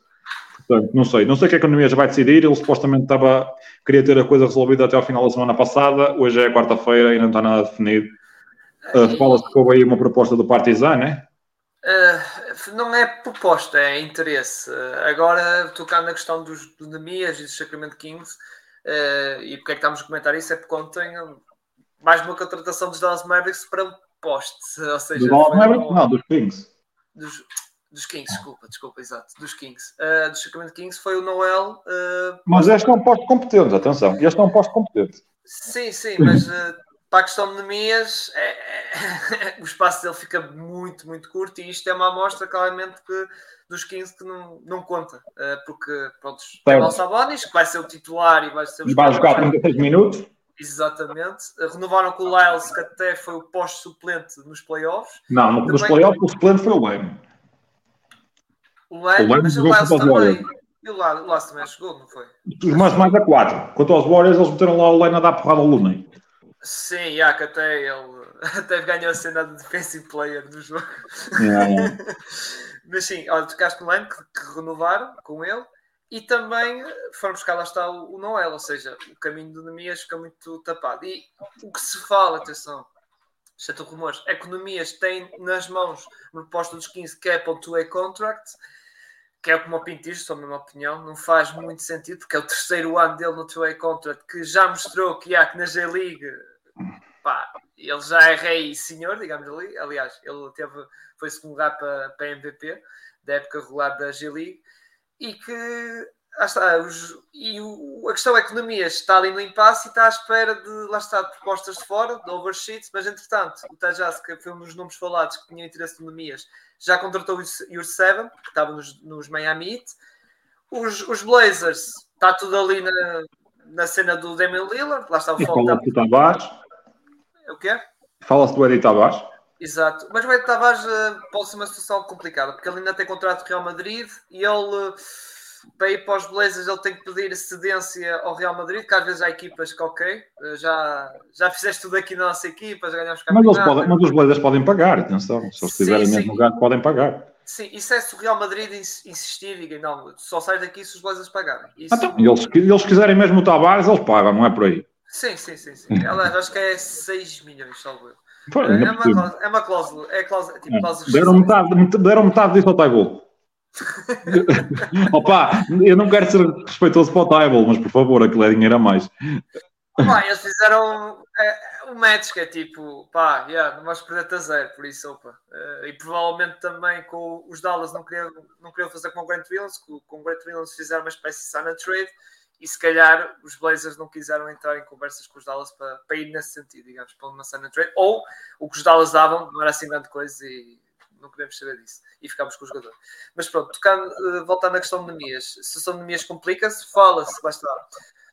Portanto, não sei. Não sei o que é que o Nemias vai decidir. Ele supostamente estava, queria ter a coisa resolvida até ao final da semana passada. Hoje é quarta-feira e não está nada definido. Uh, Fala-se que houve aí uma proposta do Partizan, né? Uh, não é proposta, é interesse. Uh, agora, tocando na questão dos, do Nemias e do Sacramento Kings, uh, e porque é que estamos a comentar isso? É porque ontem mais uma contratação dos Dallas Mavericks para um poste. Ou seja, dos Dallas Mavericks? Um... Não, dos Kings. Dos, dos Kings, desculpa, desculpa, exato, dos Kings. Uh, do Sacramento Kings foi o Noel. Uh, mas este é um posto competente, atenção, este é um posto competente. Sim, sim, mas uh, para a questão de Nemias, é, é, o espaço dele fica muito, muito curto e isto é uma amostra claramente que, dos 15 que não, não conta, porque pronto, tem o Sabonis, que vai ser o titular e vai ser o. Vai jogar 36 minutos. Exatamente. Renovaram com o Lyles, que até foi o pós-suplente nos playoffs. Não, nos playoffs o suplente foi o Leme. O Leme, mas o Lyles também. E o Lyles também chegou, não foi? Mas mais a 4. Quanto aos Warriors, eles meteram lá o Leme a dar porrada ao Lunen. Sim, já, que até ele até ganhou a cena de defensive player do jogo. Yeah. mas sim, olha, tocaste no Leme, que, que renovaram com ele. E também foram buscar lá está o, Noel, ou seja, o caminho do Nemias fica muito tapado. E o que se fala, atenção, exceto rumores, é que o Nemias tem nas mãos uma proposta dos 15 que é para o two-way contract, que é como o Pinto diz, sou a minha opinião, não faz muito sentido, porque é o terceiro ano dele no two-way contract, que já mostrou que há que na G-League, pá, ele já é rei senhor, digamos ali. Aliás, ele teve, foi segundo lugar para, para MVP da época regular da G-League e que lá está, os, e o, a questão é que o Nemias está ali no impasse e está à espera de lá está propostas de fora, de oversheets, mas entretanto o Tajas, que foi um dos nomes falados que tinha interesse no Nemias, já contratou o Seven, que estava nos, nos Miami Heat. Os, os Blazers, está tudo ali na, na cena do Damian Lillard, lá foco. Fala-se do Tavares. O quê? Fala-se do Eddie Tavares. Exato, mas o Ed Tavares uh, pode ser uma situação complicada, porque ele ainda tem contrato com o Real Madrid e ele, uh, para ir para os Blazers, ele tem que pedir cedência ao Real Madrid, que às vezes há equipas que, ok, já, já fizeste tudo aqui na nossa equipa, já ganhamos mas, podem, mas os Blazers podem pagar, atenção, se eles tiverem mesmo lugar, podem pagar. Sim, isso é se o Real Madrid insistir e não, só sai daqui se os Blazers pagarem. Isso... Então, eles, eles quiserem mesmo o Tavares, eles pagam, não é por aí. Sim, sim, sim. sim. Ela, acho que é 6 milhões, salvo eu. Pô, é, é, uma cláusula, é cláusula, é cláusula, tipo, é. cláusula deram, metade, deram metade disso ao Taibo. Opa, eu não quero ser respeitoso para o Taibo, mas por favor, aquilo é dinheiro a mais. Pá, eles fizeram é, um match que é tipo, pá, yeah, não vais perder a zero, por isso, opa. Uh, e provavelmente também com os Dallas não queriam, não queriam fazer com o Grant Williams, com, com o Grant Williams fizeram uma espécie de sign trade e se calhar os Blazers não quiseram entrar em conversas com os Dallas para, para ir nesse sentido, digamos, para uma sign trade, ou o que os Dallas davam não era assim grande coisa e não queremos saber disso e ficámos com o jogador. Mas pronto, tocando, uh, voltando à questão de Nemias, a situação de Nemias complica-se, fala-se, lá está,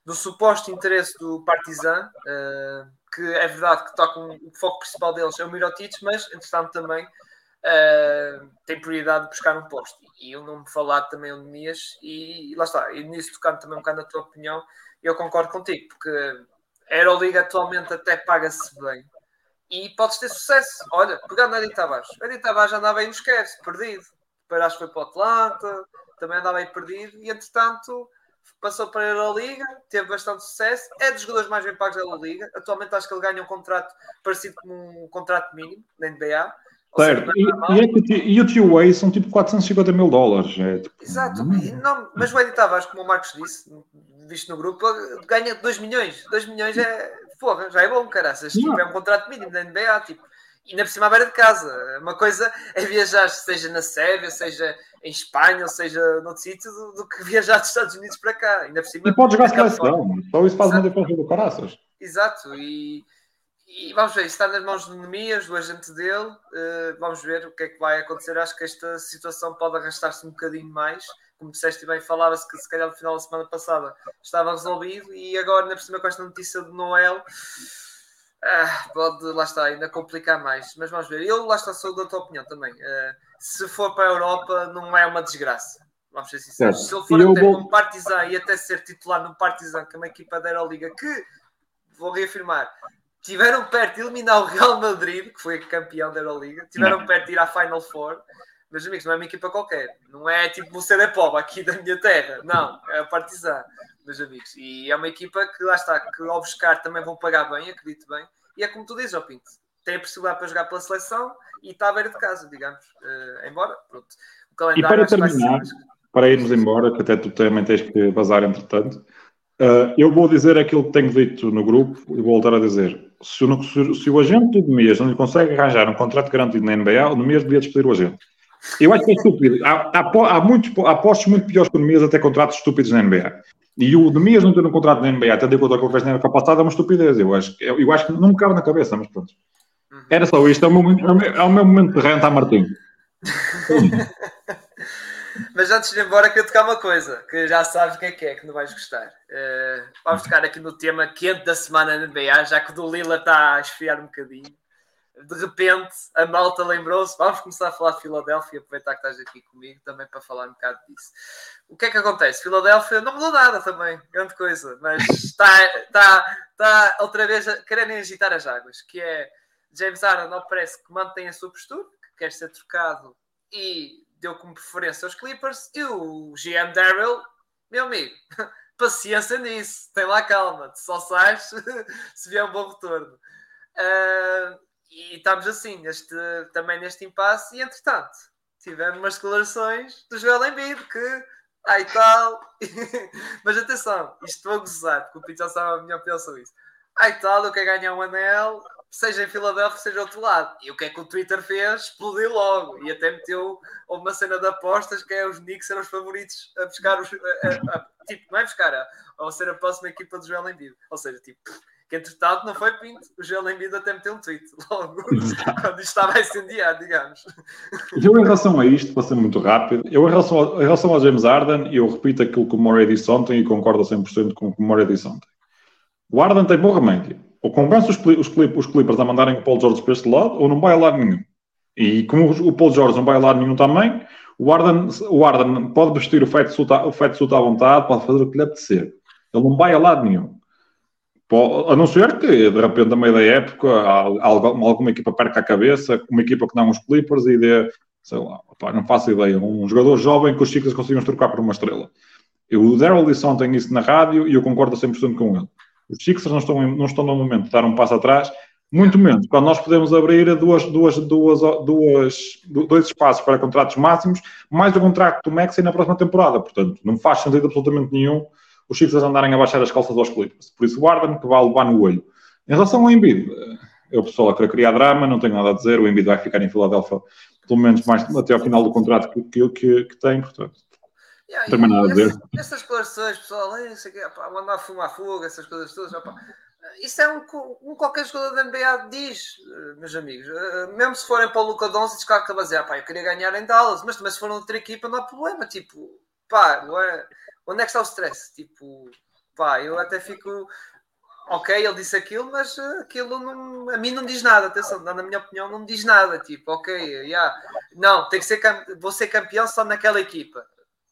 do suposto interesse do Partizan, uh, que é verdade que toca um, o foco principal deles é o Mirotic, mas entretanto também uh, tem prioridade de buscar um posto. E eu não me falar também o Nemias, e, e lá está, e nisso tocando também um bocado na tua opinião, eu concordo contigo, porque a Euroliga atualmente até paga-se bem e podes ter sucesso. Olha, pegando a Eddie Tavares, o Eddie Tavares andava aí no esquece, perdido. Depois acho que foi para o Atlanta, também andava aí perdido, e entretanto passou para a Euroliga, teve bastante sucesso, é dos jogadores mais bem pagos da Euroliga. Atualmente acho que ele ganha um contrato parecido com um contrato mínimo na NBA. Certo, e, o two-way são tipo 450 mil dólares. É, tipo... Exato, hum. não, mas o Eddie Tavares, como o Marcos disse, visto no grupo, ganha 2 milhões. 2 milhões é, porra, já é bom, cara. Se tipo, é um contrato mínimo da NBA, tipo, e na por cima à beira de casa. Uma coisa é viajar, seja na Sérvia, seja em Espanha, ou seja noutro sítio, do, do, que viajar dos Estados Unidos para cá. Ainda por cima, e pode jogar seleção, só isso faz uma diferença do caraças. Exato, e e vamos ver, está nas mãos de Nemias, do agente dele. Uh, vamos ver o que é que vai acontecer. Acho que esta situação pode arrastar-se um bocadinho mais. Como disseste bem, falava-se que se calhar no final da semana passada estava resolvido e agora, na próxima com esta notícia de Noel, ah, pode, lá está, ainda complicar mais. Mas vamos ver. Eu, lá está, sou da tua opinião também. Uh, se for para a Europa, não é uma desgraça. Vamos ser sinceros. Se ele for até vou... um Partizan e até ser titular no Partizan, que é uma equipa da Euroliga, que, vou reafirmar, tiveram perto de eliminar o Real Madrid, que foi campeão da Euroliga, tiveram não. perto de ir à Final Four. meus amigos, não é uma equipa qualquer. Não é tipo o Cerepoba aqui da minha terra. Não, é a Partizan, meus amigos. E é uma equipa que lá está, que ao buscar também vão pagar bem, acredito bem. E é como tu dizes, ó Pinto, tem a possibilidade para jogar pela seleção e está à beira de casa, digamos. Uh, embora, pronto. O calendário e para terminar, ser... para irmos embora, que até tu também tens que vazar entretanto, uh, eu vou dizer aquilo que tenho dito no grupo e vou voltar a dizer. Se o, se, se o agente do Nemias não lhe consegue arranjar um contrato garantido na NBA, o Nemias devia despedir o agente. Eu acho que é estúpido. Há, há, há, muitos, há postos muito piores que o Nemias, até contratos estúpidos na NBA. E o Nemias não ter um contrato na NBA, tendo em conta o que fez na época passada, é uma estupidez. Eu acho, eu, eu acho que não me cabe na cabeça, mas pronto. Era só isto, é o meu, é o meu momento de renta a Martim. Mas antes de ir embora, quero tocar uma coisa que já sabes o que é que é, que não vais gostar. Uh, vamos tocar aqui no tema quente da semana na NBA, já que o do Lila está a esfriar um bocadinho. De repente, a malta lembrou-se. Vamos começar a falar de Filadélfia, aproveitar que estás aqui comigo também para falar um bocado disso. O que é que acontece? Filadélfia não mudou nada também, grande coisa, mas está, está, está outra vez a agitar as águas, que é James Harden não parece que mantém a sua postura, que quer ser trocado e deu como preferência aos Clippers. E o GM Darrell, meu amigo, paciência nisso, tem lá calma, só sais se vier um bom retorno. Uh, e estamos assim, neste, também neste impasse, e entretanto, tivemos umas declarações do Joel Embiid que, ai tal, mas atenção, isto a gozar, porque o Pete já sabe a minha opinião sobre isso. Ai tal, eu quero ganhar um anel, seja em Filadélfia, seja outro lado. E o que é que o Twitter fez? Explodiu logo. E até meteu uma cena de apostas que é os Knicks eram os favoritos a buscar os. A, a, a, tipo, não é buscar, a, a ser a próxima equipa do Joel Embiid. Ou seja, tipo, que entretanto não foi pinto. O Joel Embiid até meteu um tweet logo quando isto estava a incendiar, digamos. Eu, em relação a isto, para ser muito rápido, eu, em relação, ao, em relação ao James Harden, eu repito aquilo que o Murray disse ontem e concordo 100% com o que o Murray disse ontem. O Harden tem bom remédio ou convence os, os, os Clippers a mandarem o Paul George para este lado, ou não vai a lado nenhum. E como o Paul George não vai a lado nenhum também, o Arden, o Arden pode vestir o feito suit à vontade, pode fazer o que lhe apetecer. Ele não vai a lado nenhum. A não ser que, de repente, a meio da época, alguma equipa perca a cabeça, uma equipa que não os Clippers e dê, sei lá, não faço ideia, um jogador jovem que os Chicas consigam trocar por uma estrela. O Daryl disse ontem isso na rádio e eu concordo 100% com ele. Os Sixers não estão, não estão no momento de dar um passo atrás, muito menos quando nós podemos abrir duas, duas, duas, duas, dois espaços para contratos máximos, mais o contrato do Maxi na próxima temporada. Portanto, não faz sentido absolutamente nenhum os Sixers andarem a baixar as calças aos Clippers. Por isso, guardem que vai levar no olho. Em relação ao Embiid, eh, eu pessoal a querer criar drama, não tenho nada a dizer. O Embiid vai ficar em Filadélfia pelo menos mais até ao final do contrato que, que, que tem, portanto. Yeah, Também nada a. Essas declarações, pessoal, isso aqui, pá, mandar fumar fogo, essas coisas todas, opa, isso é um, um qualquer jogador da NBA diz, eh, meus amigos. Eh, mesmo se forem para o Luca Doncic, claro que vai dizer, pá, eu queria ganhar em Dallas, mas também se for outra equipa não há problema, tipo, pá, é, onde é que está o stress? Tipo, pá, eu até fico, ok, ele disse aquilo, mas eh, aquilo não, a mim não diz nada, atenção, na minha opinião não me diz nada, tipo, ok, yeah, não, tem que ser, vou ser campeão só naquela equipa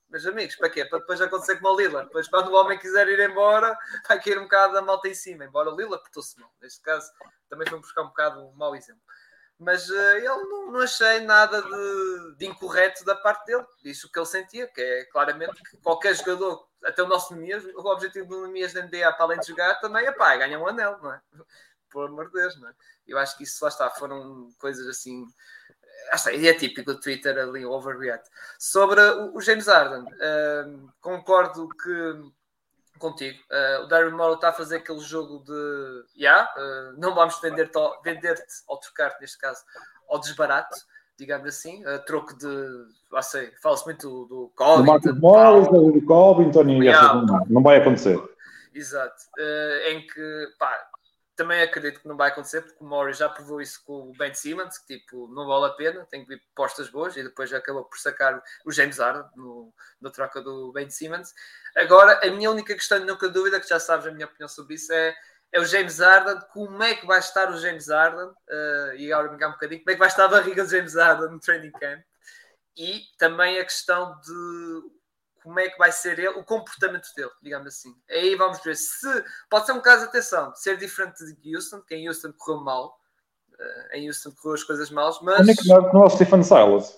meus amigos, para quê? Para depois acontecer como o Lila. Depois, quando o homem quiser ir embora, vai cair um bocado a malta em cima. Embora o Lila portou-se mal. Neste caso, também foi buscar um bocado um mau exemplo. Mas uh, ele não, não, achei nada de, de, incorreto da parte dele. Disse o que ele sentia, que é claramente que qualquer jogador, até o nosso Nemias, o objetivo do Nemias da NBA, para além de jogar, também é pá, ganhar um anel, não é? Por amor de Deus, não é? Eu acho que isso lá está, foram coisas assim ah, e é típico do Twitter ali, overreact. Sobre o, James Harden, uh, concordo que contigo. Uh, o Darren Morrow está a fazer aquele jogo de yeah, uh, não vamos vender-te vender ou trocar-te, neste caso, ao desbarato, digamos assim, uh, troco de, ah, sei, fala-se muito do, do Covington. Do Marcos Morris, do Covington e yeah, não, não vai acontecer. Exato. Uh, em que, pá, também acredito que não vai acontecer, porque o Morris já provou isso com o Ben Simmons, que tipo, não vale a pena, tem que vir postas boas, e depois acabou por sacar o James Harden no, na troca do Ben Simmons. Agora, a minha única questão, nunca dúvida, que já sabes a minha opinião sobre isso, é, é o James Harden, como é que vai estar o James Harden, uh, e agora me um bocadinho, como é que vai estar a barriga do James Harden no training camp, e também a questão de como é que vai ser ele, o comportamento dele, digamos assim. Aí vamos ver se pode ser um caso, atenção, ser diferente de Houston, que em Houston correu mal, uh, em Houston correu as coisas mal, mas. Como é que não é o Stephen Silas?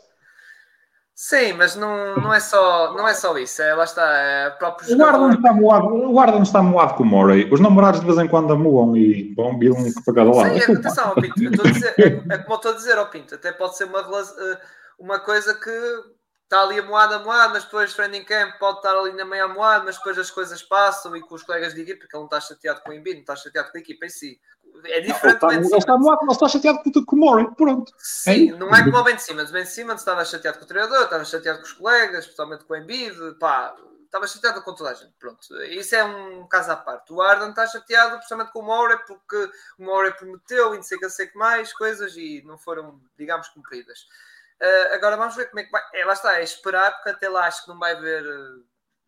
Sim, mas não, não, é, só, não é só isso, é, lá está, é próprio o Arden está moado, O Arden está moado com o Murray, os namorados de vez em quando amuam e vão vir um para cada lado. Sim, é, atenção, Pinto, dizer, é, é, como eu estou a dizer, ao Pinto, até pode ser uma, eh, uma coisa que está ali amoado, amoado, mas depois training camp pode estar ali na meia amoado, mas depois as coisas passam e com os colegas de equipe, porque ele não está chateado com o Embiid, não está chateado com a equipa em si é diferente ele está, está, ele está chateado com, o Murray, pronto. Sim, é não é como o Ben Simmons. O Ben Simmons estava chateado com o treinador, estava chateado com os colegas, especialmente com o Embiid, pá, estava chateado com toda a gente, pronto. Isso é um caso à parte. O Arden está chateado precisamente com o Murray, porque o Murray prometeu e não sei que, sei que mais coisas e não foram, digamos, cumpridas. Uh, agora vamos ver como é que vai. É, lá está, é esperar, porque até lá acho que não vai haver,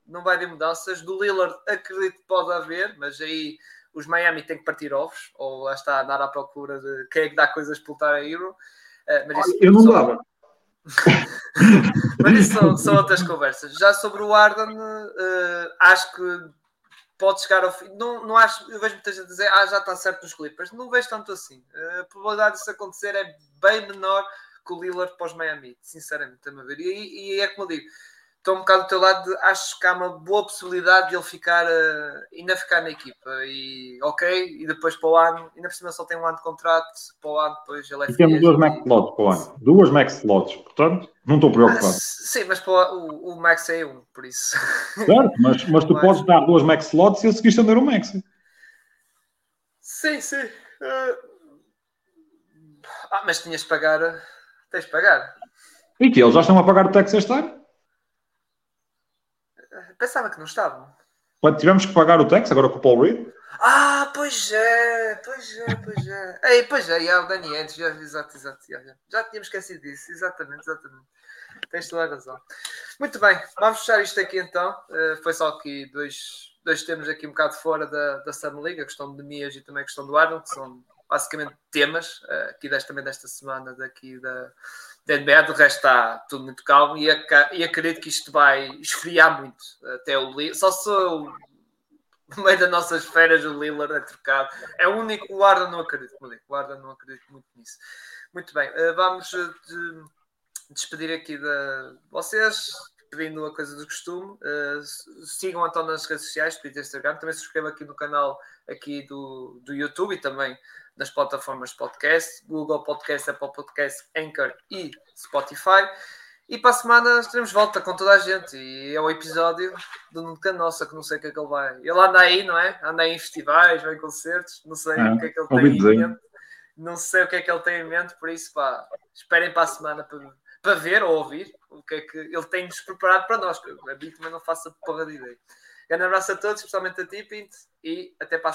não vai haver mudanças. Do Lillard acredito que pode haver, mas aí os Miami têm que partir ovos, ou lá está a dar à procura de quem é que dá coisas para lutar a Euro. Uh, mas isso, eu não só... dava. mas isso são, são, outras conversas. Já sobre o Arden, uh, acho que pode chegar ao fim. Não, não acho, eu vejo muita gente dizer, ah, já está certo nos Clippers. Não vejo tanto assim. A probabilidade disso acontecer é bem menor que o Lillard para os Miami, sinceramente, a ver. E, e é como eu digo, estou um bocado do teu lado, de, acho que há uma boa possibilidade de ele ficar, uh, ainda ficar na equipa. E ok, e depois para o ano, ainda por cima só tem um ano de contrato, para o ano depois ele é E temos duas max slots para o ano, duas max slots, portanto, não estou preocupado. Ah, sim, mas para o, o, max é um, por isso. Certo, mas, mas tu mas... podes dar duas max slots e a seguir estender o max. Sim, sim. Uh... Ah, mas tinhas de pagar, tens de pagar. E que eles já estão a pagar o tax este ano? Pensava que não estavam. Quando tivemos que pagar o tax agora com o Paul Reed? Ah, pois é, pois é, pois é. Ei, pois é, e o Dani antes, já, exato, exato, já, já tínhamos esquecido disso, exatamente, exatamente. Tens toda a razão. Muito bem, vamos fechar isto aqui então. Uh, foi só aqui dois, dois temas aqui um bocado fora da, da Summer League, a questão de Mias e também a questão do Arnold, que são basicamente temas uh, aqui desta, também desta semana daqui da da NBA, de resto está tudo muito calmo e, e acredito que isto vai esfriar muito até o Lillard. Só sou no meio das nossas férias o Lillard é trocado. É o único, o Arda não acredito, o Arda não acredito muito nisso. Muito bem, eh, vamos eh, de, despedir aqui de vocês, pedindo a coisa do costume. Uh, sigam então nas redes sociais, Twitter Instagram. Também se inscrevam aqui no canal aqui do, do YouTube e também nas plataformas de podcast, Google Podcast, Apple Podcast, Anchor e Spotify. E para a semana estaremos de volta com toda a gente. E é o episódio do Nuno Canossa, que não sei o que é que ele vai. Ele anda aí, não é? Anda aí em festivais, vai em concertos, não sei é, o que é que ele tem em mente. Não sei o que é que ele tem em mente, por isso, pá, esperem para a semana para, para ver ou ouvir o que é que ele tem-nos preparado para nós. A Big também não faça porra de ideia. Grande abraço a todos, especialmente a ti, Pinto, e até para a